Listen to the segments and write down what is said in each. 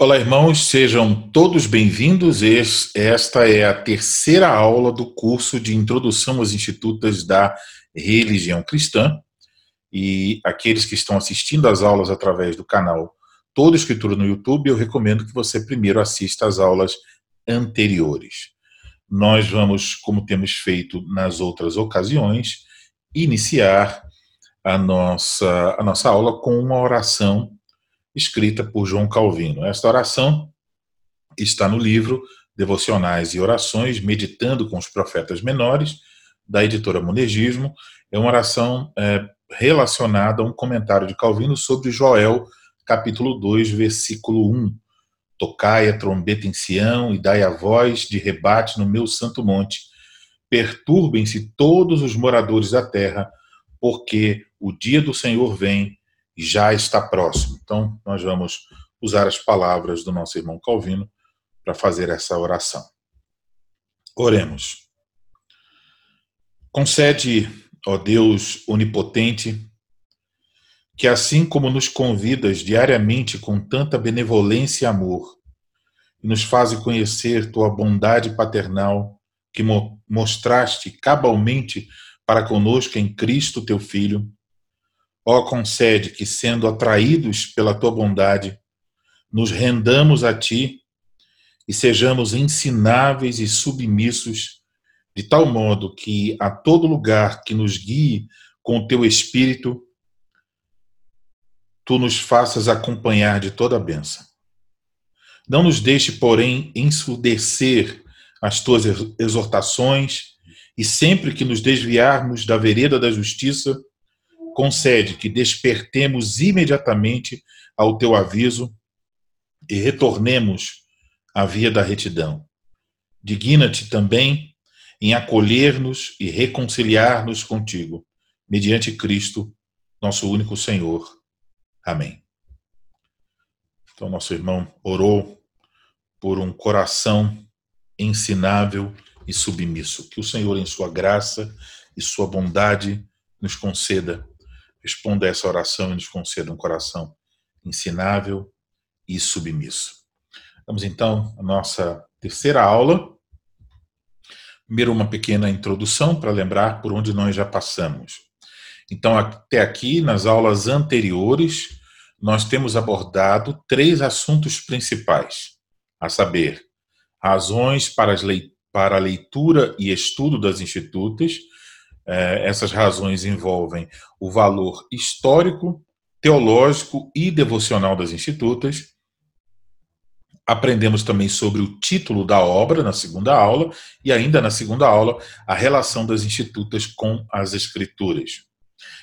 Olá, irmãos, sejam todos bem-vindos. Esta é a terceira aula do curso de Introdução às Institutas da Religião Cristã. E aqueles que estão assistindo às aulas através do canal Toda Escritura no YouTube, eu recomendo que você primeiro assista às aulas anteriores. Nós vamos, como temos feito nas outras ocasiões, iniciar a nossa, a nossa aula com uma oração escrita por João Calvino. Esta oração está no livro Devocionais e Orações, Meditando com os Profetas Menores, da editora Monegismo. É uma oração é, relacionada a um comentário de Calvino sobre Joel, capítulo 2, versículo 1. Tocai a trombeta em Sião e dai a voz de rebate no meu santo monte. Perturbem-se todos os moradores da terra, porque o dia do Senhor vem já está próximo. Então, nós vamos usar as palavras do nosso irmão Calvino para fazer essa oração. Oremos. Concede, ó Deus onipotente, que assim como nos convidas diariamente com tanta benevolência e amor, e nos faz conhecer tua bondade paternal, que mostraste cabalmente para conosco em Cristo teu Filho, Ó, concede que, sendo atraídos pela tua bondade, nos rendamos a ti e sejamos ensináveis e submissos, de tal modo que a todo lugar que nos guie com o teu espírito, tu nos faças acompanhar de toda a benção. Não nos deixe, porém, ensurdecer as tuas exortações, e sempre que nos desviarmos da vereda da justiça, concede que despertemos imediatamente ao teu aviso e retornemos à via da retidão. Digna-te também em acolher-nos e reconciliar-nos contigo, mediante Cristo, nosso único Senhor. Amém. Então, nosso irmão orou por um coração ensinável e submisso. Que o Senhor, em sua graça e sua bondade, nos conceda responda a essa oração e nos conceda um coração ensinável e submisso. Vamos então à nossa terceira aula. Primeiro, uma pequena introdução para lembrar por onde nós já passamos. Então, até aqui, nas aulas anteriores, nós temos abordado três assuntos principais, a saber, razões para, para a leitura e estudo das institutas, essas razões envolvem o valor histórico, teológico e devocional das institutas. Aprendemos também sobre o título da obra na segunda aula e ainda na segunda aula a relação das institutas com as escrituras.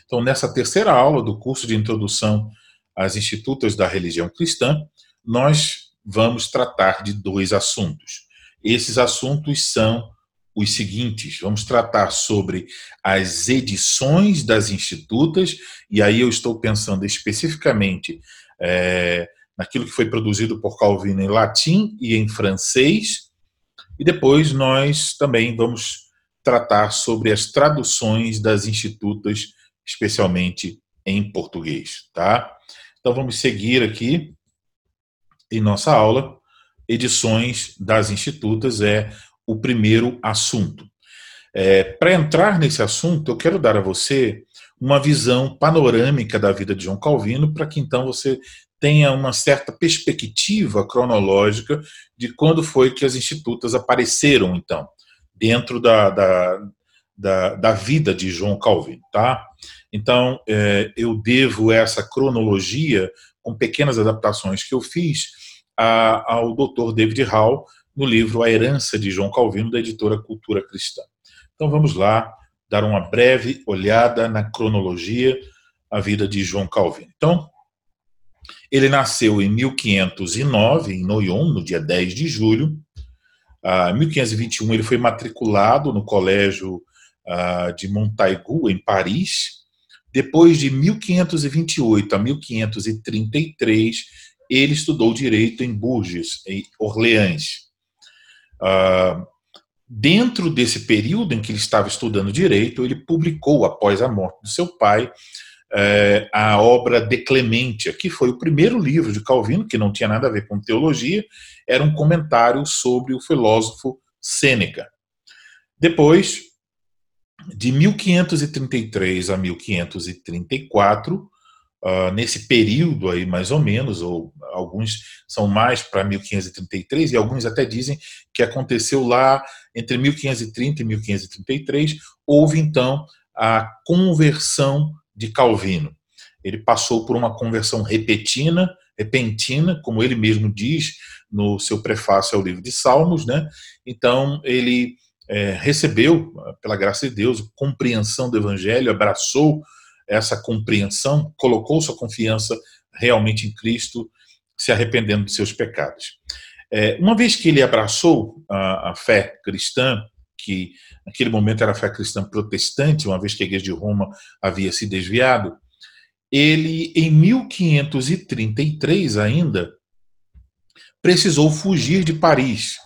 Então, nessa terceira aula do curso de introdução às institutas da religião cristã, nós vamos tratar de dois assuntos. Esses assuntos são os seguintes: vamos tratar sobre as edições das institutas, e aí eu estou pensando especificamente é, naquilo que foi produzido por Calvino em latim e em francês, e depois nós também vamos tratar sobre as traduções das institutas, especialmente em português, tá? Então vamos seguir aqui em nossa aula. Edições das institutas é o primeiro assunto. É, Para entrar nesse assunto, eu quero dar a você uma visão panorâmica da vida de João Calvino, para que então você tenha uma certa perspectiva cronológica de quando foi que as institutas apareceram, então, dentro da, da, da, da vida de João Calvino. Tá? Então, é, eu devo essa cronologia, com pequenas adaptações que eu fiz, a, ao Dr. David Hall, no livro A Herança de João Calvino, da editora Cultura Cristã. Então vamos lá dar uma breve olhada na cronologia a vida de João Calvino. Então, ele nasceu em 1509, em Noyon, no dia 10 de julho. Em 1521, ele foi matriculado no colégio ah, de Montaigu, em Paris. Depois de 1528 a 1533, ele estudou direito em Bourges, em Orleans. Uh, dentro desse período em que ele estava estudando direito, ele publicou, após a morte do seu pai, é, a obra De Clementia, que foi o primeiro livro de Calvino, que não tinha nada a ver com teologia, era um comentário sobre o filósofo Sêneca. Depois, de 1533 a 1534, uh, nesse período aí mais ou menos, ou alguns são mais para 1533 e alguns até dizem que aconteceu lá entre 1530 e 1533, houve então a conversão de Calvino. Ele passou por uma conversão repentina, repentina, como ele mesmo diz no seu prefácio ao livro de Salmos, né? Então ele é, recebeu, pela graça de Deus, compreensão do Evangelho, abraçou essa compreensão, colocou sua confiança realmente em Cristo, se arrependendo de seus pecados. É, uma vez que ele abraçou a, a, fé cristã, que naquele momento era a fé cristã protestante, uma vez que a igreja de Roma havia se desviado, ele, em 1533 ainda, precisou fugir de Paris.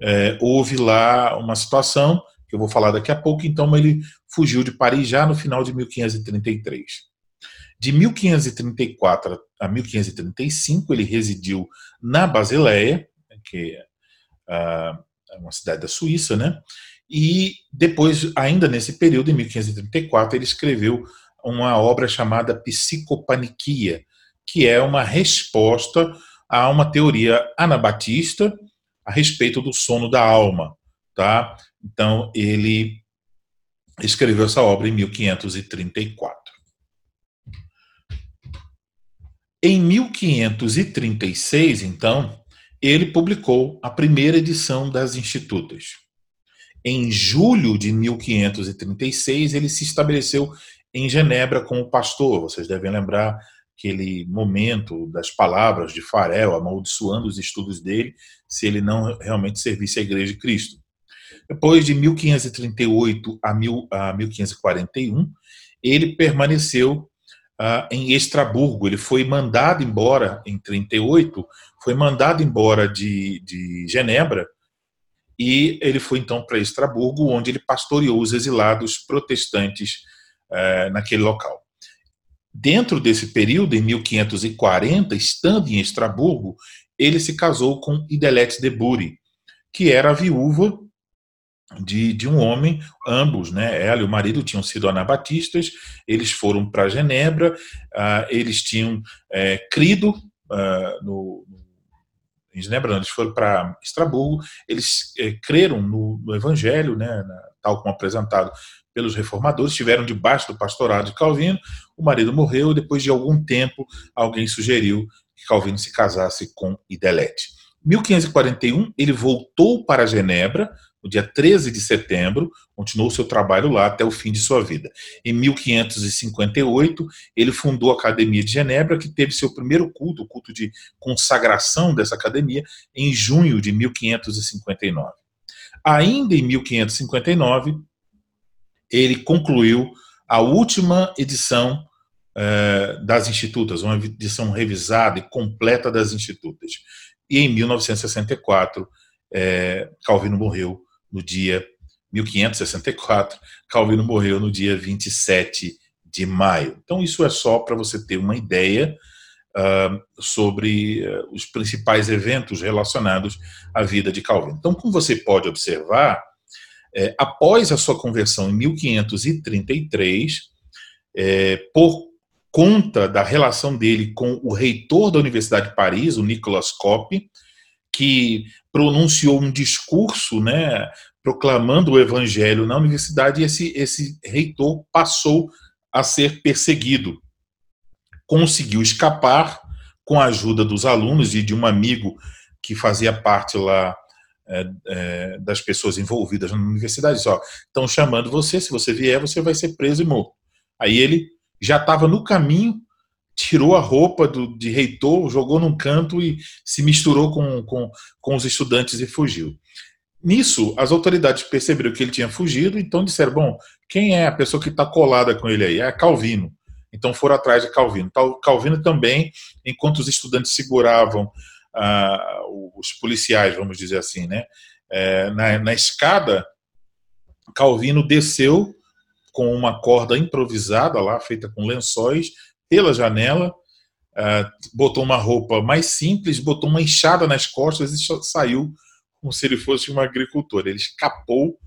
É, houve lá uma situação que eu vou falar daqui a pouco, então ele fugiu de Paris já no final de 1533. De 1534 a 1535, ele residiu na Basileia, que ah, é uma cidade da Suíça, né? E depois, ainda nesse período, em 1534, ele escreveu uma obra chamada Psicopaniquia, que é uma resposta a uma teoria anabatista a respeito do sono da alma, tá? Então, ele escreveu essa obra em 1534. Em 1536, então, ele publicou a primeira edição das Institutas. Em julho de 1536, ele se estabeleceu em Genebra como pastor. Vocês devem lembrar aquele momento das palavras de Farel amaldiçoando os estudos dele se ele não realmente servisse a Igreja de Cristo. Depois de 1538 a, mil, a 1541, ele permaneceu uh, em Estraburgo. Ele foi mandado embora em 38, foi mandado embora de, de Genebra e ele foi então para Estraburgo, onde ele pastoreou os exilados protestantes uh, naquele local. Dentro desse período, em 1540, estando em Estraburgo, ele se casou com Idelete de Buri, que era a viúva de, de um homem, ambos, né, ela e o marido tinham sido anabatistas, eles foram para Genebra, uh, eles tinham é, crido uh, no, em Genebra, eles foram para Estraburgo, eles é, creram no, no Evangelho, né, na, tal como apresentado pelos reformadores, estiveram debaixo do pastorado de Calvino, o marido morreu, e depois de algum tempo alguém sugeriu que Calvino se casasse com Idelete. Em 1541, ele voltou para Genebra, no dia 13 de setembro, continuou seu trabalho lá até o fim de sua vida. Em 1558, ele fundou a Academia de Genebra, que teve seu primeiro culto, o culto de consagração dessa academia, em junho de 1559. Ainda em 1559, ele concluiu a última edição eh, das Institutas, uma edição revisada e completa das Institutas. E em 1964, eh, Calvino morreu no dia 1564, Calvino morreu no dia 27 de maio. Então, isso é só para você ter uma ideia uh, sobre uh, os principais eventos relacionados à vida de Calvino. Então, como você pode observar, é, após a sua conversão em 1533, é, por conta da relação dele com o reitor da Universidade de Paris, o Nicolas Coppi, que pronunciou um discurso, né, proclamando o evangelho na universidade, e esse, esse reitor passou a ser perseguido. Conseguiu escapar com a ajuda dos alunos e de um amigo que fazia parte lá é, é, das pessoas envolvidas na universidade. Só estão chamando você, se você vier, você vai ser preso e morto. Aí ele já estava no caminho tirou a roupa do, de reitor, jogou num canto e se misturou com, com, com os estudantes e fugiu. Nisso, as autoridades perceberam que ele tinha fugido, então disseram: bom, quem é a pessoa que está colada com ele aí? É Calvino. Então foram atrás de Calvino. Calvino também, enquanto os estudantes seguravam ah, os policiais, vamos dizer assim, né, é, na, na escada, Calvino desceu com uma corda improvisada lá, feita com lençóis, pela janela, uh, botou uma roupa mais simples, botou uma enxada nas costas e saiu como se ele fosse um agricultor. Ele escapou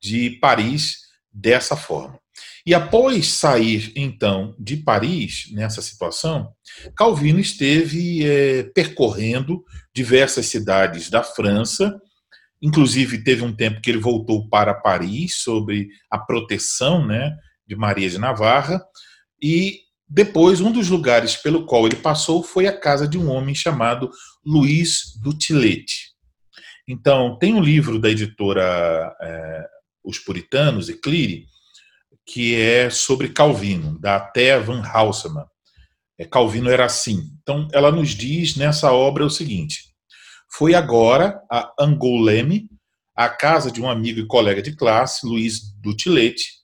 de Paris dessa forma. E após sair, então, de Paris, nessa situação, Calvino esteve é, percorrendo diversas cidades da França, inclusive teve um tempo que ele voltou para Paris sobre a proteção né, de Maria de Navarra, e depois um dos lugares pelo qual ele passou foi a casa de um homem chamado Luiz Dutilete. Então, tem um livro da editora é, Os Puritanos, Eclire, que é sobre Calvino, da Thea van Halseman. É, Calvino era assim. Então, ela nos diz nessa obra o seguinte: foi agora a Angoleme, a casa de um amigo e colega de classe, Luiz Dutilete.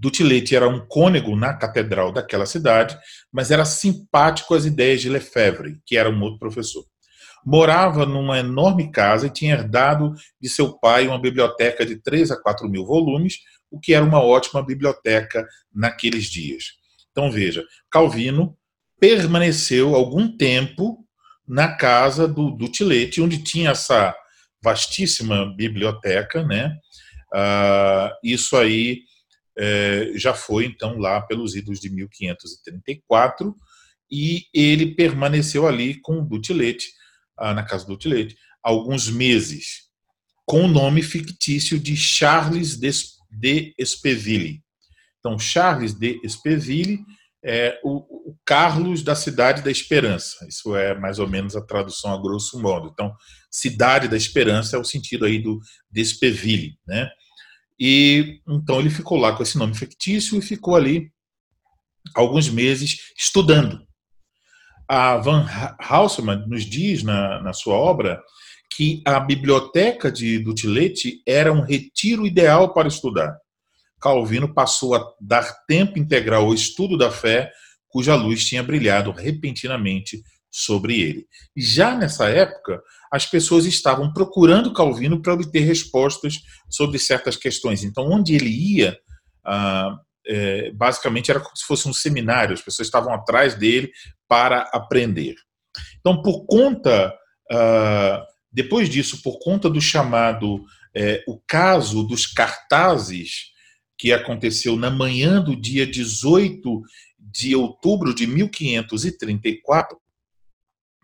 Dutilete era um cônego na catedral daquela cidade, mas era simpático às ideias de Lefebvre, que era um outro professor morava numa enorme casa e tinha herdado de seu pai uma biblioteca de 3 a 4 mil volumes, o que era uma ótima biblioteca naqueles dias. Então veja, Calvino permaneceu algum tempo na casa do, do Tilete, onde tinha essa vastíssima biblioteca, né? Uh, isso aí é, já foi então lá pelos idos de 1534 e ele permaneceu ali com o Dutilete na casa do Tilete, alguns meses, com o nome fictício de Charles de Espeville. Então, Charles de Espeville é o, o, Carlos da Cidade da Esperança. Isso é mais ou menos a tradução a grosso modo. Então, Cidade da Esperança é o sentido aí do Despeville, né? E então ele ficou lá com esse nome fictício e ficou ali alguns meses estudando a Van Hausmann nos diz na, na sua obra que a biblioteca de Dutilete era um retiro ideal para estudar. Calvino passou a dar tempo integral ao estudo da fé, cuja luz tinha brilhado repentinamente sobre ele. Já nessa época, as pessoas estavam procurando Calvino para obter respostas sobre certas questões. Então, onde ele ia, ah, é, basicamente era como se fosse um seminário, as pessoas estavam atrás dele para aprender. Então, por conta, uh, depois disso, por conta do chamado, é, o caso dos cartazes, que aconteceu na manhã do dia 18 de outubro de 1534,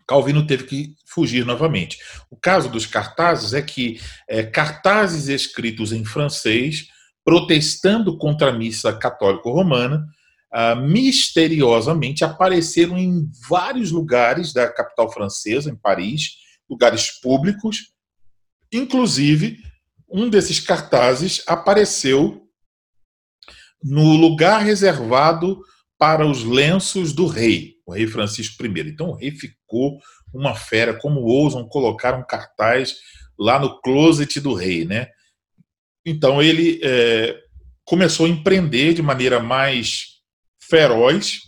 Calvino teve que fugir novamente. O caso dos cartazes é que é, cartazes escritos em francês protestando contra a missa católico-romana, uh, misteriosamente apareceram em vários lugares da capital francesa, em Paris, lugares públicos. Inclusive, um desses cartazes apareceu no lugar reservado para os lenços do rei, o rei Francisco I. Então, o rei ficou uma fera, como ousam colocar um cartaz lá no closet do rei, né? Então ele é, começou a empreender de maneira mais feroz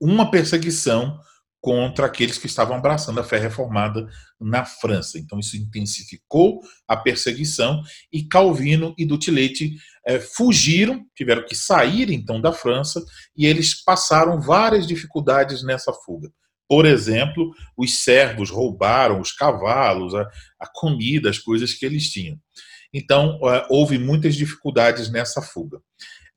uma perseguição contra aqueles que estavam abraçando a fé reformada na França. Então isso intensificou a perseguição e Calvino e Dutilete é, fugiram, tiveram que sair então da França e eles passaram várias dificuldades nessa fuga. Por exemplo, os servos roubaram os cavalos, a, a comida, as coisas que eles tinham. Então, é, houve muitas dificuldades nessa fuga.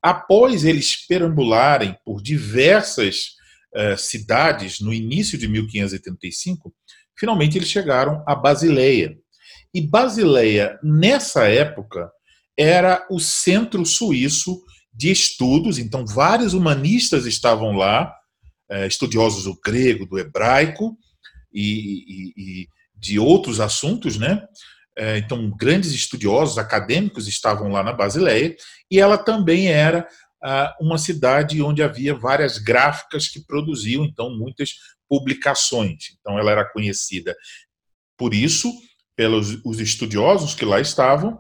Após eles perambularem por diversas uh, cidades no início de 1535, finalmente eles chegaram a Basileia. E Basileia, nessa época, era o centro suíço de estudos, então vários humanistas estavam lá, uh, estudiosos do grego, do hebraico e, e, e de outros assuntos, né? É, então, grandes estudiosos acadêmicos estavam lá na Basileia, e ela também era uma cidade onde havia várias gráficas que produziam, então, muitas publicações. Então, ela era conhecida por isso, pelos os estudiosos que lá estavam,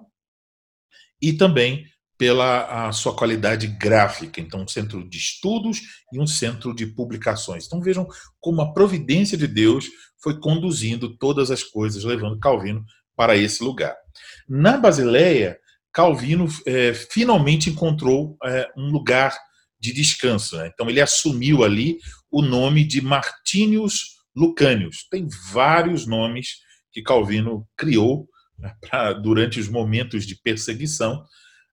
e também pela sua qualidade gráfica. Então, um centro de estudos e um centro de publicações. Então, vejam como a providência de Deus foi conduzindo todas as coisas, levando Calvino para esse lugar. Na Basileia, Calvino é, finalmente encontrou é, um lugar de descanso. Né? Então ele assumiu ali o nome de Martinius Lucanius. Tem vários nomes que Calvino criou né, pra, durante os momentos de perseguição.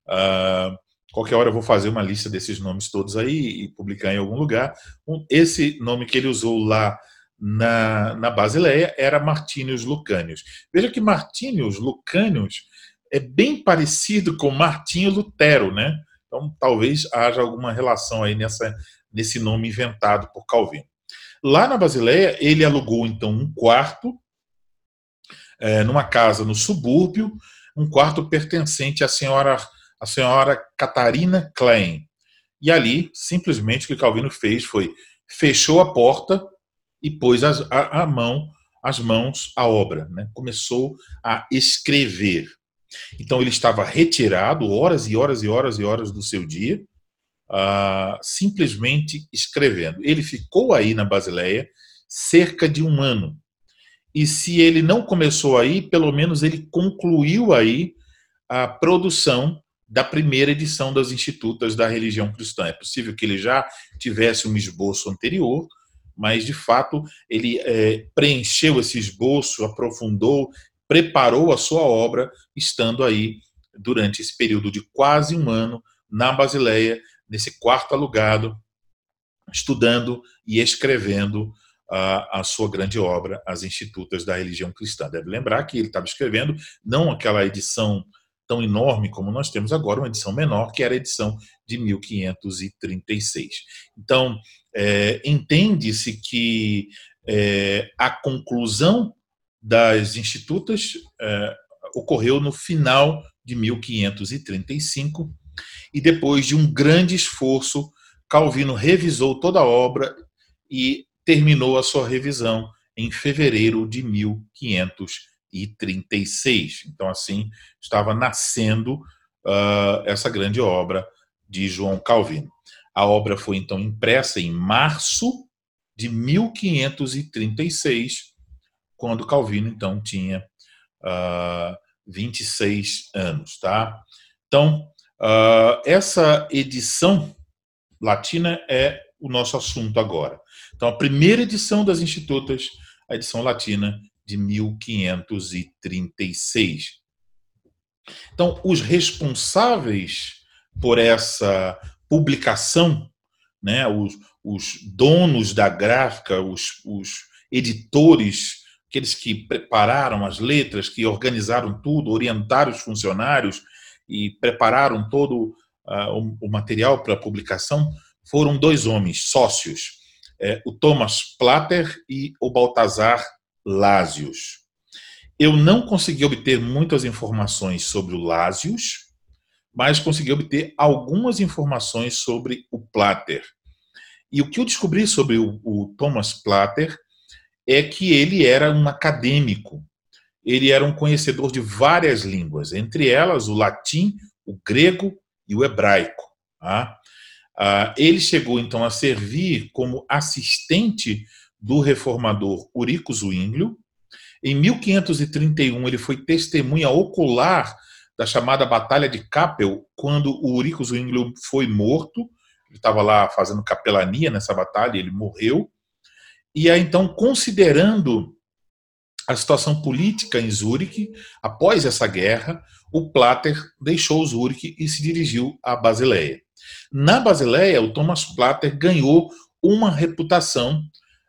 Uh, qualquer hora eu vou fazer uma lista desses nomes todos aí e publicar em algum lugar. Esse nome que ele usou lá na, na Basileia era Martinius Lucanius. Veja que Martinius Lucanius é bem parecido com Martinho Lutero, né? Então talvez haja alguma relação aí nessa, nesse nome inventado por Calvino. Lá na Basileia, ele alugou então um quarto é, numa casa no subúrbio, um quarto pertencente à senhora, à senhora Catarina Klein. E ali, simplesmente, o que Calvino fez foi fechou a porta e pôs as, a, a, mão, as mãos à obra. Né? Começou a escrever. Então ele estava retirado horas e horas e horas e horas do seu dia, uh, simplesmente escrevendo. Ele ficou aí na Basileia cerca de um ano. E se ele não começou aí, pelo menos ele concluiu aí a produção da primeira edição das Institutas da Religião Cristã. É possível que ele já tivesse um esboço anterior, mas de fato ele é, preencheu esse esboço, aprofundou, preparou a sua obra, estando aí durante esse período de quase um ano na Basileia, nesse quarto alugado, estudando e escrevendo a, a, sua grande obra, As Institutas da Religião Cristã. Deve lembrar que ele estava escrevendo não aquela edição tão enorme como nós temos agora, uma edição menor, que era a edição de 1536. Então, é, entende-se que é, a conclusão das Institutas é, ocorreu no final de 1535 e depois de um grande esforço, Calvino revisou toda a obra e terminou a sua revisão em fevereiro de 1536. Então, assim, estava nascendo uh, essa grande obra de João Calvino. A obra foi então impressa em março de 1536, quando Calvino então tinha uh, 26 anos, tá? Então, uh, essa edição latina é o nosso assunto agora. Então, a primeira edição das Institutas, a edição latina de 1536. Então, os responsáveis por essa publicação, né, os, os donos da gráfica, os, os editores, aqueles que prepararam as letras, que organizaram tudo, orientaram os funcionários e prepararam todo uh, o, o material para a publicação, foram dois homens, sócios, é, o Thomas Platter e o Baltazar Lásios. Eu não consegui obter muitas informações sobre o Lásios, mas consegui obter algumas informações sobre o Platter. E o que eu descobri sobre o, o Thomas Platter é que ele era um acadêmico, ele era um conhecedor de várias línguas, entre elas o latim, o grego e o hebraico. Tá? Ah, ele chegou então a servir como assistente do reformador Urico Zwinglio. Em 1531 ele foi testemunha ocular da chamada Batalha de Kappel, quando o Urico Zwinglio foi morto. Ele estava lá fazendo capelania nessa batalha, ele morreu. E aí então, considerando a situação política em Zurique, após essa guerra, o Plater deixou Zurique e se dirigiu a Basileia. Na Basileia, o Thomas Platter ganhou uma reputação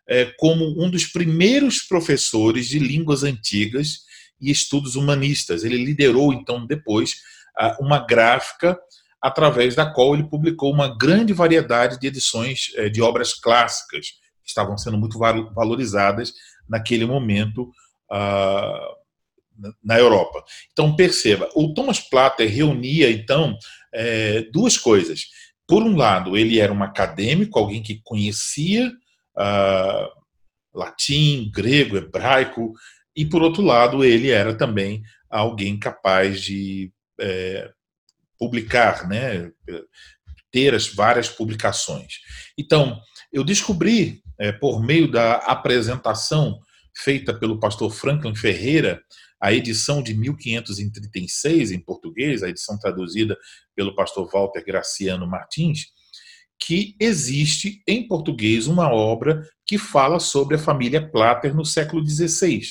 é, como um dos primeiros professores de línguas antigas e estudos humanistas. Ele liderou, então, depois, uma gráfica através da qual ele publicou uma grande variedade de edições é, de obras clássicas, estavam sendo muito valorizadas naquele momento ah, na Europa. Então, perceba, o Thomas Platter reunia, então, é, duas coisas. Por um lado, ele era um acadêmico, alguém que conhecia uh, latim, grego, hebraico, e por outro lado, ele era também alguém capaz de é, publicar, né, ter as várias publicações. Então, eu descobri, é, por meio da apresentação feita pelo pastor Franklin Ferreira, a edição de 1536 em português, a edição traduzida pelo pastor Walter Graciano Martins, que existe em português uma obra que fala sobre a família Plater no século XVI.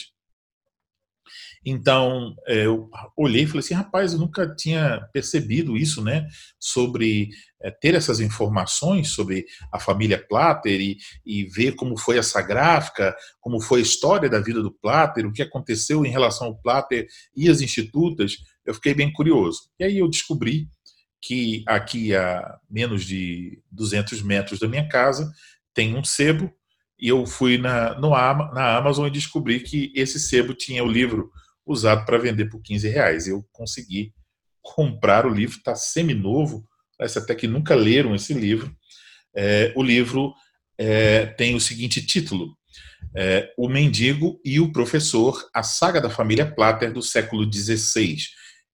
Então, é, eu olhei e falei assim, rapaz, eu nunca tinha percebido isso, né? Sobre é, ter essas informações sobre a família Plater e, e, ver como foi essa gráfica, como foi a história da vida do Plater, o que aconteceu em relação ao Plater e as institutas. Eu fiquei bem curioso. E aí eu descobri que aqui a menos de 200 metros da minha casa tem um sebo e eu fui na, no, na Amazon e descobri que esse sebo tinha o livro usado para vender por 15 reais. Eu consegui comprar o livro, está semi-novo, parece até que nunca leram esse livro. É, o livro é, tem o seguinte título: é, O Mendigo e o Professor, a saga da família Plater do século XVI.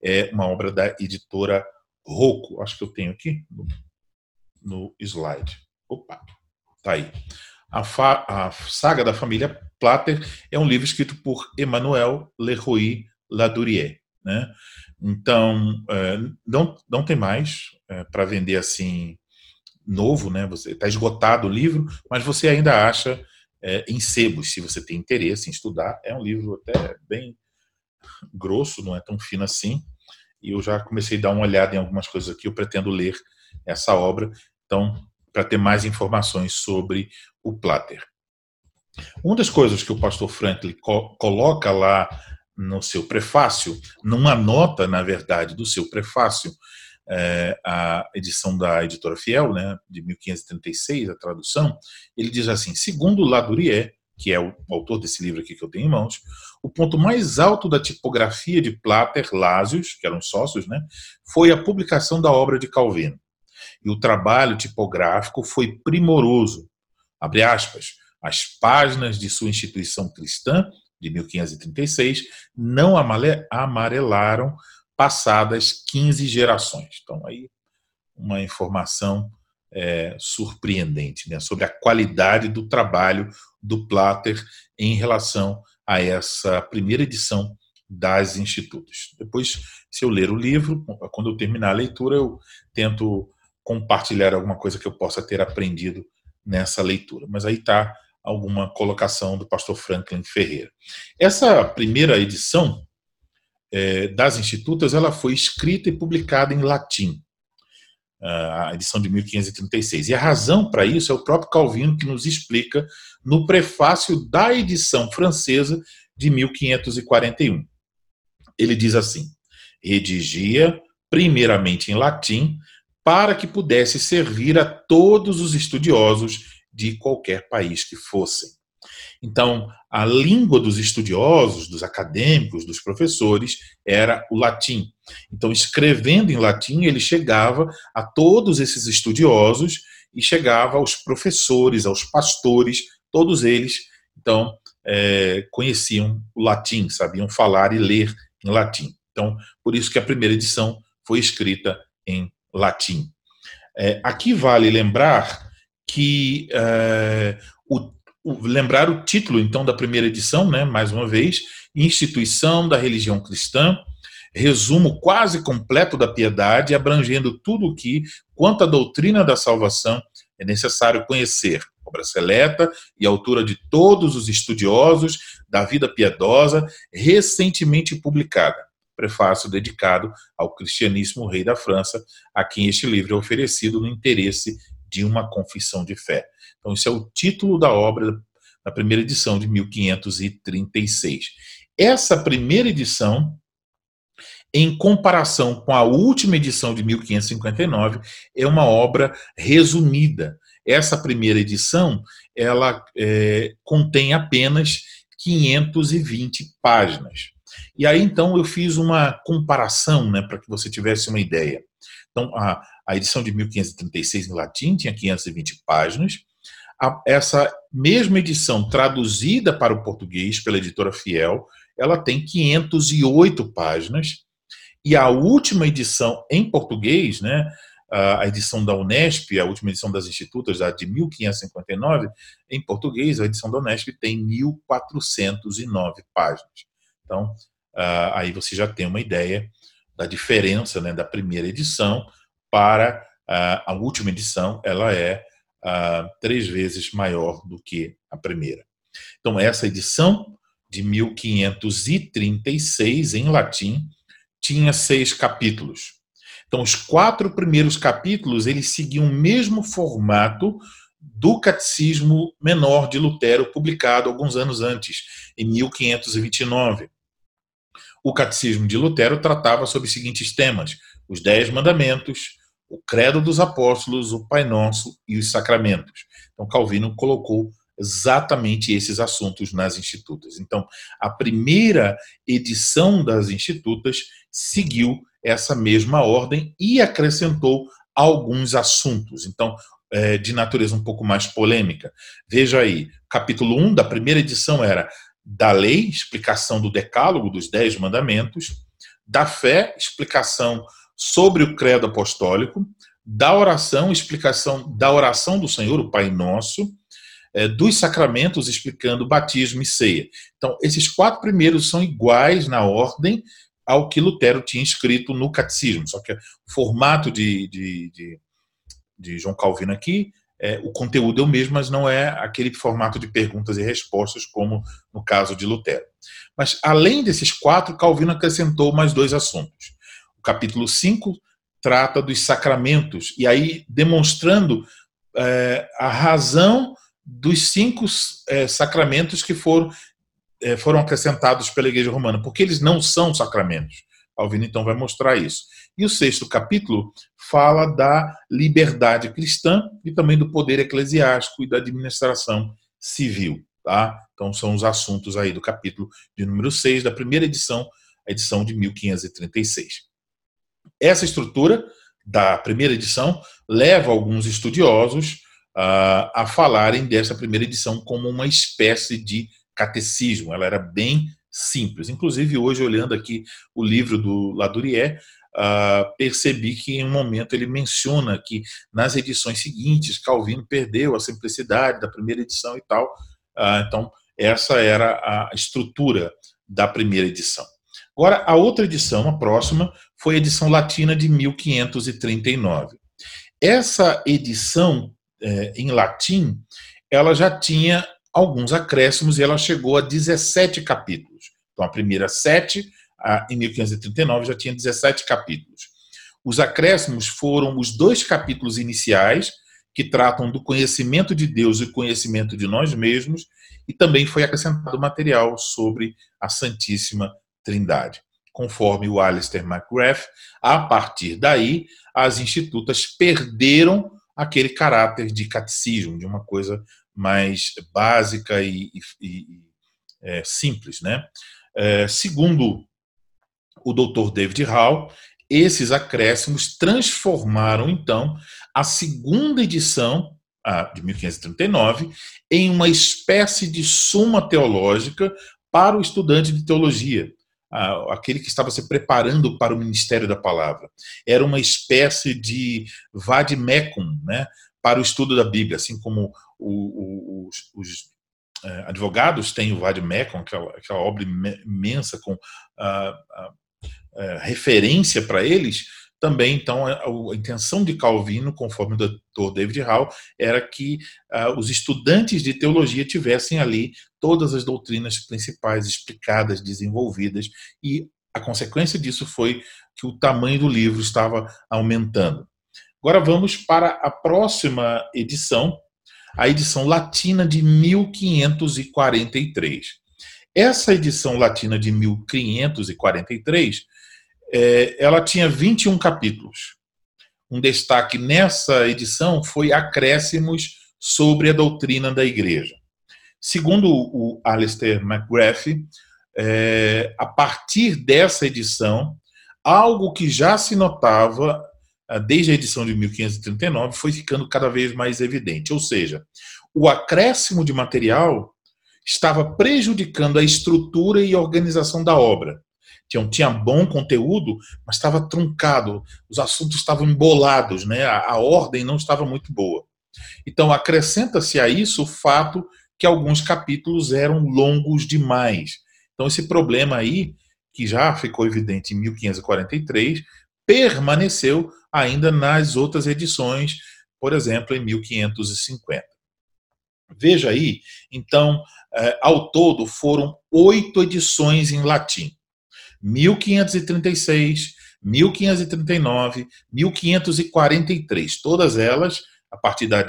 É uma obra da editora Rocco, acho que eu tenho aqui no, no slide. Opa, tá aí. A, a, saga da família Plater é um livro escrito por Emmanuel Leroy Ladourier. Né? Então, é, não, não tem mais é, para vender assim novo, né? Você está esgotado o livro, mas você ainda acha é, em sebos, se você tem interesse em estudar. É um livro até bem grosso, não é tão fino assim. E eu já comecei a dar uma olhada em algumas coisas aqui. Eu pretendo ler essa obra. Então, para ter mais informações sobre o Plater. Uma das coisas que o pastor Franklin co coloca lá no seu prefácio, numa nota, na verdade, do seu prefácio, é, a edição da editora Fiel, né, de 1536, a tradução, ele diz assim: segundo Ladourier, que é o autor desse livro aqui que eu tenho em mãos, o ponto mais alto da tipografia de Plater Lasius, que eram sócios, né, foi a publicação da obra de Calvino e o trabalho tipográfico foi primoroso. Abre aspas, as páginas de sua instituição cristã, de 1536, não amarelaram passadas 15 gerações. Então, aí, uma informação é, surpreendente né, sobre a qualidade do trabalho do Plater em relação a essa primeira edição das institutos. Depois, se eu ler o livro, quando eu terminar a leitura, eu tento compartilhar alguma coisa que eu possa ter aprendido nessa leitura. Mas aí está alguma colocação do pastor Franklin Ferreira. Essa primeira edição é, das Institutas ela foi escrita e publicada em latim, a edição de 1536. E a razão para isso é o próprio Calvino que nos explica no prefácio da edição francesa de 1541. Ele diz assim: redigia primeiramente em latim para que pudesse servir a todos os estudiosos de qualquer país que fossem. Então, a língua dos estudiosos, dos acadêmicos, dos professores era o latim. Então, escrevendo em latim, ele chegava a todos esses estudiosos e chegava aos professores, aos pastores, todos eles, então, é, conheciam o latim, sabiam falar e ler em latim. Então, por isso que a primeira edição foi escrita em latim. É, aqui vale lembrar que é, o, o, lembrar o título então da primeira edição, né, mais uma vez, Instituição da Religião Cristã, resumo quase completo da piedade, abrangendo tudo o que, quanto à doutrina da salvação, é necessário conhecer. Obra seleta e altura de todos os estudiosos da vida piedosa, recentemente publicada prefácio dedicado ao cristianismo rei da França, a quem este livro é oferecido no interesse de uma confissão de fé. Então, esse é o título da obra da primeira edição de 1536. Essa primeira edição, em comparação com a última edição de 1559, é uma obra resumida. Essa primeira edição, ela é, contém apenas 520 páginas. E aí, então, eu fiz uma comparação, né, para que você tivesse uma ideia. Então, a, a edição de 1536 em latim tinha 520 páginas. A, essa mesma edição, traduzida para o português pela editora Fiel, ela tem 508 páginas. E a última edição em português, né, a edição da Unesp, a última edição das Institutas, a de 1559, em português, a edição da Unesp tem 1409 páginas. Então, aí você já tem uma ideia da diferença né, da primeira edição para a última edição, ela é três vezes maior do que a primeira. Então, essa edição de 1536, em latim, tinha seis capítulos. Então, os quatro primeiros capítulos eles seguiam o mesmo formato do Catecismo Menor de Lutero, publicado alguns anos antes, em 1529. O Catecismo de Lutero tratava sobre os seguintes temas: os Dez Mandamentos, o Credo dos Apóstolos, o Pai Nosso e os Sacramentos. Então, Calvino colocou exatamente esses assuntos nas institutas. Então, a primeira edição das institutas seguiu essa mesma ordem e acrescentou alguns assuntos. Então, é, de natureza um pouco mais polêmica. Veja aí, capítulo 1 da primeira edição era da lei, explicação do decálogo dos dez mandamentos, da fé, explicação sobre o credo apostólico, da oração, explicação da oração do Senhor, o Pai Nosso, é, dos sacramentos, explicando batismo e ceia. Então, esses quatro primeiros são iguais na ordem ao que Lutero tinha escrito no catecismo, só que o formato de, de, de, de João Calvino aqui, é, o conteúdo é o mesmo, mas não é aquele formato de perguntas e respostas como no caso de Lutero. Mas, além desses quatro, Calvino acrescentou mais dois assuntos. O capítulo 5 trata dos sacramentos, e aí demonstrando é, a razão dos cinco é, sacramentos que foram, é, foram acrescentados pela Igreja Romana, porque eles não são sacramentos. Calvino então vai mostrar isso. E o sexto capítulo fala da liberdade cristã e também do poder eclesiástico e da administração civil. Tá? Então são os assuntos aí do capítulo de número 6 da primeira edição, a edição de 1536. Essa estrutura da primeira edição leva alguns estudiosos uh, a falarem dessa primeira edição como uma espécie de catecismo. Ela era bem simples. Inclusive, hoje, olhando aqui o livro do Ladurier, uh, percebi que em um momento ele menciona que nas edições seguintes Calvino perdeu a simplicidade da primeira edição e tal. Uh, então, essa era a estrutura da primeira edição. Agora, a outra edição, a próxima, foi a edição latina de 1539. Essa edição é, em latim, ela já tinha alguns acréscimos e ela chegou a 17 capítulos. Então, a primeira sete, em 1539, já tinha 17 capítulos. Os acréscimos foram os dois capítulos iniciais, que tratam do conhecimento de Deus e conhecimento de nós mesmos, e também foi acrescentado material sobre a Santíssima Trindade. Conforme o Alistair McGrath, a partir daí, as institutas perderam aquele caráter de catecismo, de uma coisa mais básica e, e, e é, simples. Né? É, segundo o doutor David Hall, esses acréscimos transformaram, então, a segunda edição, de 1539, em uma espécie de suma teológica para o estudante de teologia aquele que estava se preparando para o ministério da palavra. Era uma espécie de vademecum, né, para o estudo da Bíblia, assim como os, os é, advogados têm o vademecum, aquela, aquela obra imensa com a, a referência para eles, também, então, a, intenção de Calvino, conforme o doutor David Hall, era que uh, os estudantes de teologia tivessem ali todas as doutrinas principais explicadas, desenvolvidas, e a consequência disso foi que o tamanho do livro estava aumentando. Agora vamos para a próxima edição, a edição latina de 1543. Essa edição latina de 1543 é, ela tinha 21 capítulos. Um destaque nessa edição foi acréscimos sobre a doutrina da igreja. Segundo o Alistair McGrath, é, a partir dessa edição, algo que já se notava ah, desde a edição de 1539 foi ficando cada vez mais evidente. Ou seja, o acréscimo de material estava prejudicando a estrutura e organização da obra. Tinha, tinha bom conteúdo, mas estava truncado, os assuntos estavam embolados, né? a, a ordem não estava muito boa. Então, acrescenta-se a isso o fato que alguns capítulos eram longos demais. Então, esse problema aí, que já ficou evidente em 1543, permaneceu ainda nas outras edições, por exemplo, em 1550. Veja aí, então, eh, ao todo foram oito edições em latim: 1536, 1539, 1543. Todas elas, a partir, da,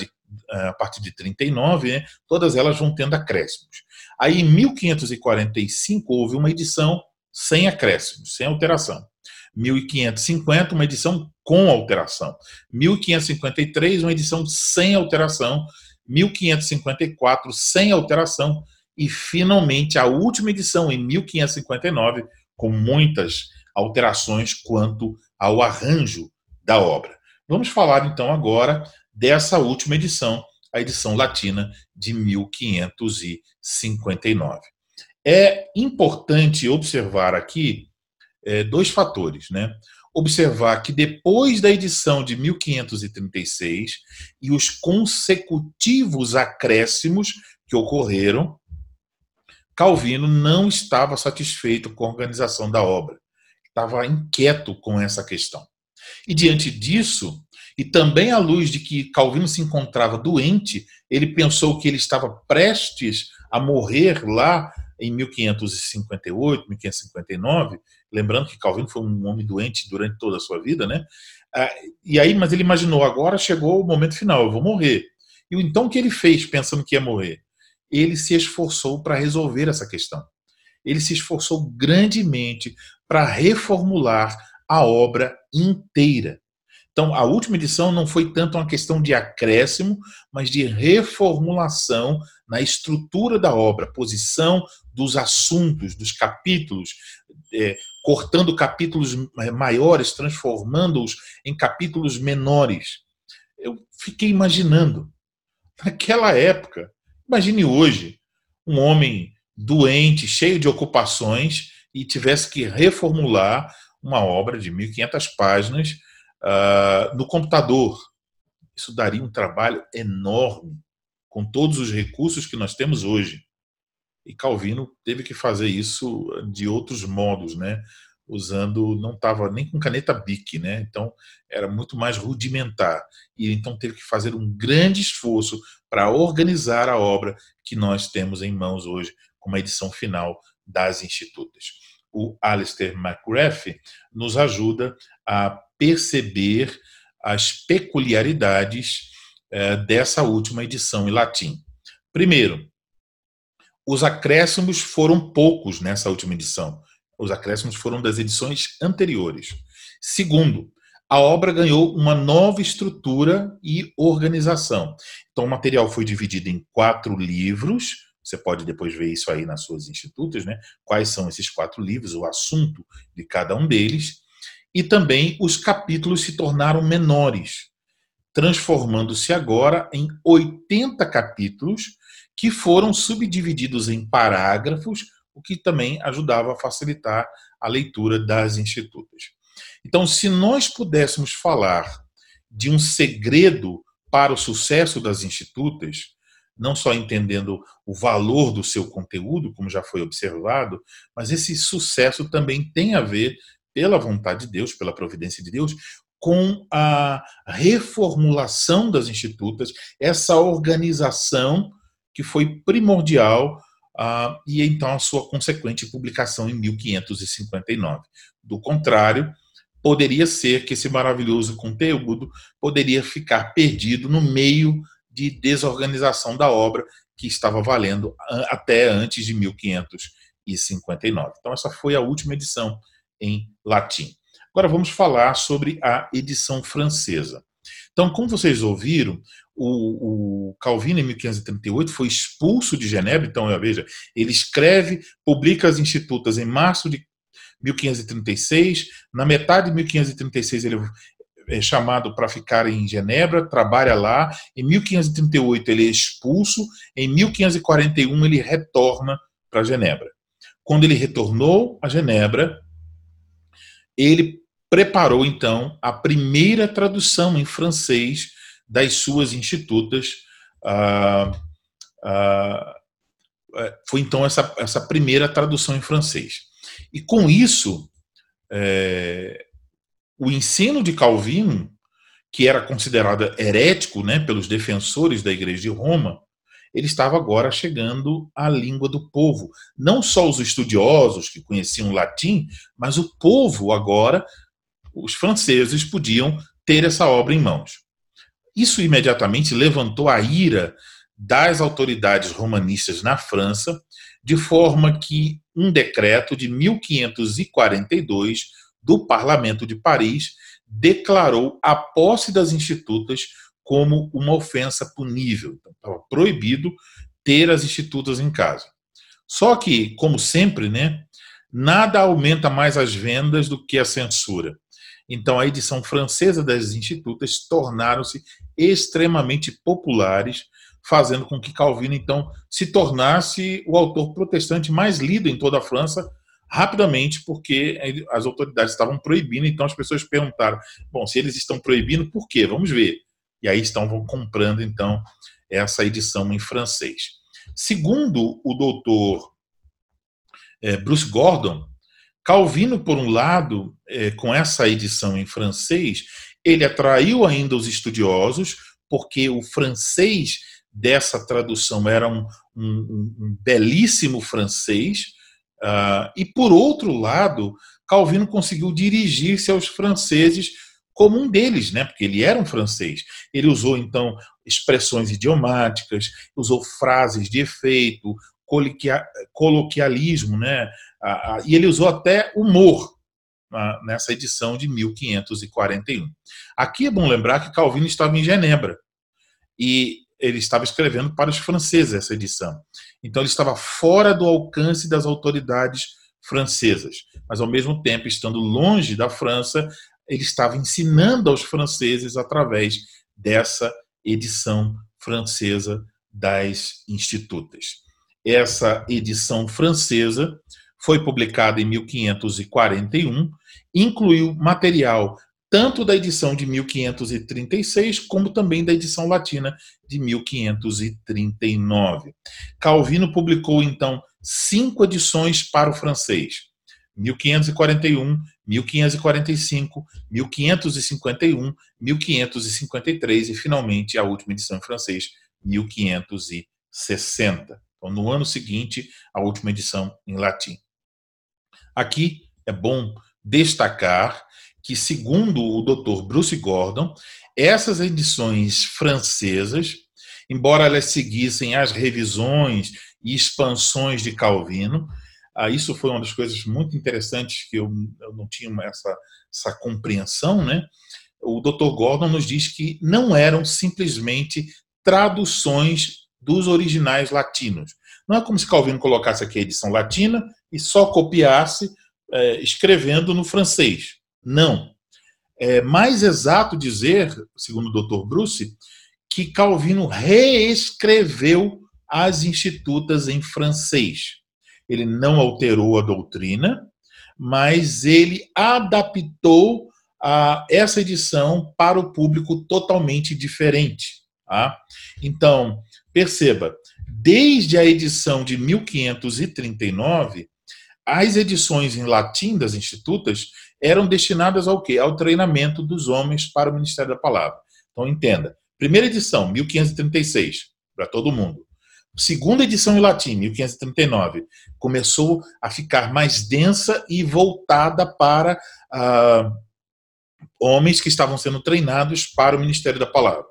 a partir de 39, né, todas elas vão tendo acréscimos. Aí, em 1545, houve uma edição sem acréscimos, sem alteração. 1550, uma edição com alteração. 1553, uma edição sem alteração. 1554, sem alteração, e finalmente a última edição, em 1559, com muitas alterações quanto ao arranjo da obra. Vamos falar então agora dessa última edição, a edição latina de 1559. É importante observar aqui é, dois fatores, né? observar que depois da edição de 1536 e os consecutivos acréscimos que ocorreram, Calvino não estava satisfeito com a organização da obra. Estava inquieto com essa questão. E diante disso, e também à luz de que Calvino se encontrava doente, ele pensou que ele estava prestes a morrer lá em 1558, 1559, lembrando que Calvino foi um homem doente durante toda a sua vida, né? Ah, e aí, mas ele imaginou, agora chegou o momento final, eu vou morrer. E então o que ele fez pensando que ia morrer? Ele se esforçou para resolver essa questão. Ele se esforçou grandemente para reformular a obra inteira. Então, a última edição não foi tanto uma questão de acréscimo, mas de reformulação na estrutura da obra, posição dos assuntos, dos capítulos, é, cortando capítulos maiores, transformando-os em capítulos menores. Eu fiquei imaginando, naquela época, imagine hoje, um homem doente, cheio de ocupações, e tivesse que reformular uma obra de 1.500 páginas uh, no computador. Isso daria um trabalho enorme com todos os recursos que nós temos hoje. E Calvino teve que fazer isso de outros modos, né? Usando, não estava nem com caneta Bic, né? Então era muito mais rudimentar. E então teve que fazer um grande esforço para organizar a obra que nós temos em mãos hoje, com uma edição final das Institutas. O Alistair McGrath nos ajuda a perceber as peculiaridades é, dessa última edição em latim. Primeiro, os acréscimos foram poucos nessa última edição. Os acréscimos foram das edições anteriores. Segundo, a obra ganhou uma nova estrutura e organização. Então, o material foi dividido em quatro livros. Você pode depois ver isso aí nas suas institutas, né? Quais são esses quatro livros, o assunto de cada um deles. E também os capítulos se tornaram menores, transformando-se agora em 80 capítulos que foram subdivididos em parágrafos, o que também ajudava a facilitar a leitura das institutas. Então, se nós pudéssemos falar de um segredo para o sucesso das institutas, não só entendendo o valor do seu conteúdo, como já foi observado, mas esse sucesso também tem a ver, pela vontade de Deus, pela providência de Deus, com a reformulação das institutas, essa organização que foi primordial uh, e então a sua consequente publicação em 1559. Do contrário, poderia ser que esse maravilhoso conteúdo poderia ficar perdido no meio de desorganização da obra que estava valendo até antes de 1559. Então essa foi a última edição em latim. Agora vamos falar sobre a edição francesa. Então, como vocês ouviram, o, o, Calvino, em 1538, foi expulso de Genebra. Então, veja, ele escreve, publica as Institutas em março de 1536. Na metade de 1536, ele é chamado para ficar em Genebra, trabalha lá. Em 1538, ele é expulso. Em 1541, ele retorna para Genebra. Quando ele retornou a Genebra, ele preparou então a primeira tradução em francês das suas institutas. Ah, ah, é, foi então essa, essa primeira tradução em francês. E com isso, é, o ensino de Calvino, que era considerado herético né, pelos defensores da Igreja de Roma, ele estava agora chegando à língua do povo. Não só os estudiosos que conheciam latim, mas o povo agora, os franceses, podiam ter essa obra em mãos. Isso imediatamente levantou a ira das autoridades romanistas na França, de forma que um decreto de 1542 do Parlamento de Paris declarou a posse das institutas como uma ofensa punível. Então, estava proibido ter as institutas em casa. Só que, como sempre, né, nada aumenta mais as vendas do que a censura. Então, a edição francesa das institutas tornaram-se extremamente populares, fazendo com que Calvino, então, se tornasse o autor protestante mais lido em toda a França, rapidamente, porque as autoridades estavam proibindo, então as pessoas perguntaram: bom, se eles estão proibindo, por quê? Vamos ver. E aí estão comprando, então, essa edição em francês. Segundo o doutor é, Bruce Gordon, Calvino, por um lado, é, com essa edição em francês, ele atraiu ainda os estudiosos, porque o francês dessa tradução era um, um, um belíssimo francês, uh, e por outro lado, Calvino conseguiu dirigir-se aos franceses como um deles, né? Porque ele era um francês. Ele usou então expressões idiomáticas, usou frases de efeito, coloquialismo, né? E ele usou até humor nessa edição de 1541. Aqui é bom lembrar que Calvino estava em Genebra e ele estava escrevendo para os franceses essa edição. Então ele estava fora do alcance das autoridades francesas, mas ao mesmo tempo estando longe da França, ele estava ensinando aos franceses através dessa edição francesa das Institutas. Essa edição francesa foi publicada em 1541, incluiu material tanto da edição de 1536 como também da edição latina de 1539. Calvino publicou então cinco edições para o francês: 1541, 1545, 1551, 1553 e finalmente a última edição em francês, 1560. Então, no ano seguinte, a última edição em latim. Aqui é bom destacar que, segundo o Dr. Bruce Gordon, essas edições francesas, embora elas seguissem as revisões e expansões de Calvino, ah, isso foi uma das coisas muito interessantes que eu, eu não tinha essa, essa compreensão, né? O Dr. Gordon nos diz que não eram simplesmente traduções dos originais latinos. Não é como se Calvino colocasse aqui a edição latina e só copiasse é, escrevendo no francês. Não. É mais exato dizer, segundo o Dr. Bruce, que Calvino reescreveu as institutas em francês ele não alterou a doutrina, mas ele adaptou a, essa edição para o público totalmente diferente. Tá? Então, perceba, desde a edição de 1539, as edições em latim das institutas eram destinadas ao quê? Ao treinamento dos homens para o ministério da palavra. Então, entenda. Primeira edição, 1536, para todo mundo segunda edição em latim, 1539, começou a ficar mais densa e voltada para ah, homens que estavam sendo treinados para o ministério da palavra.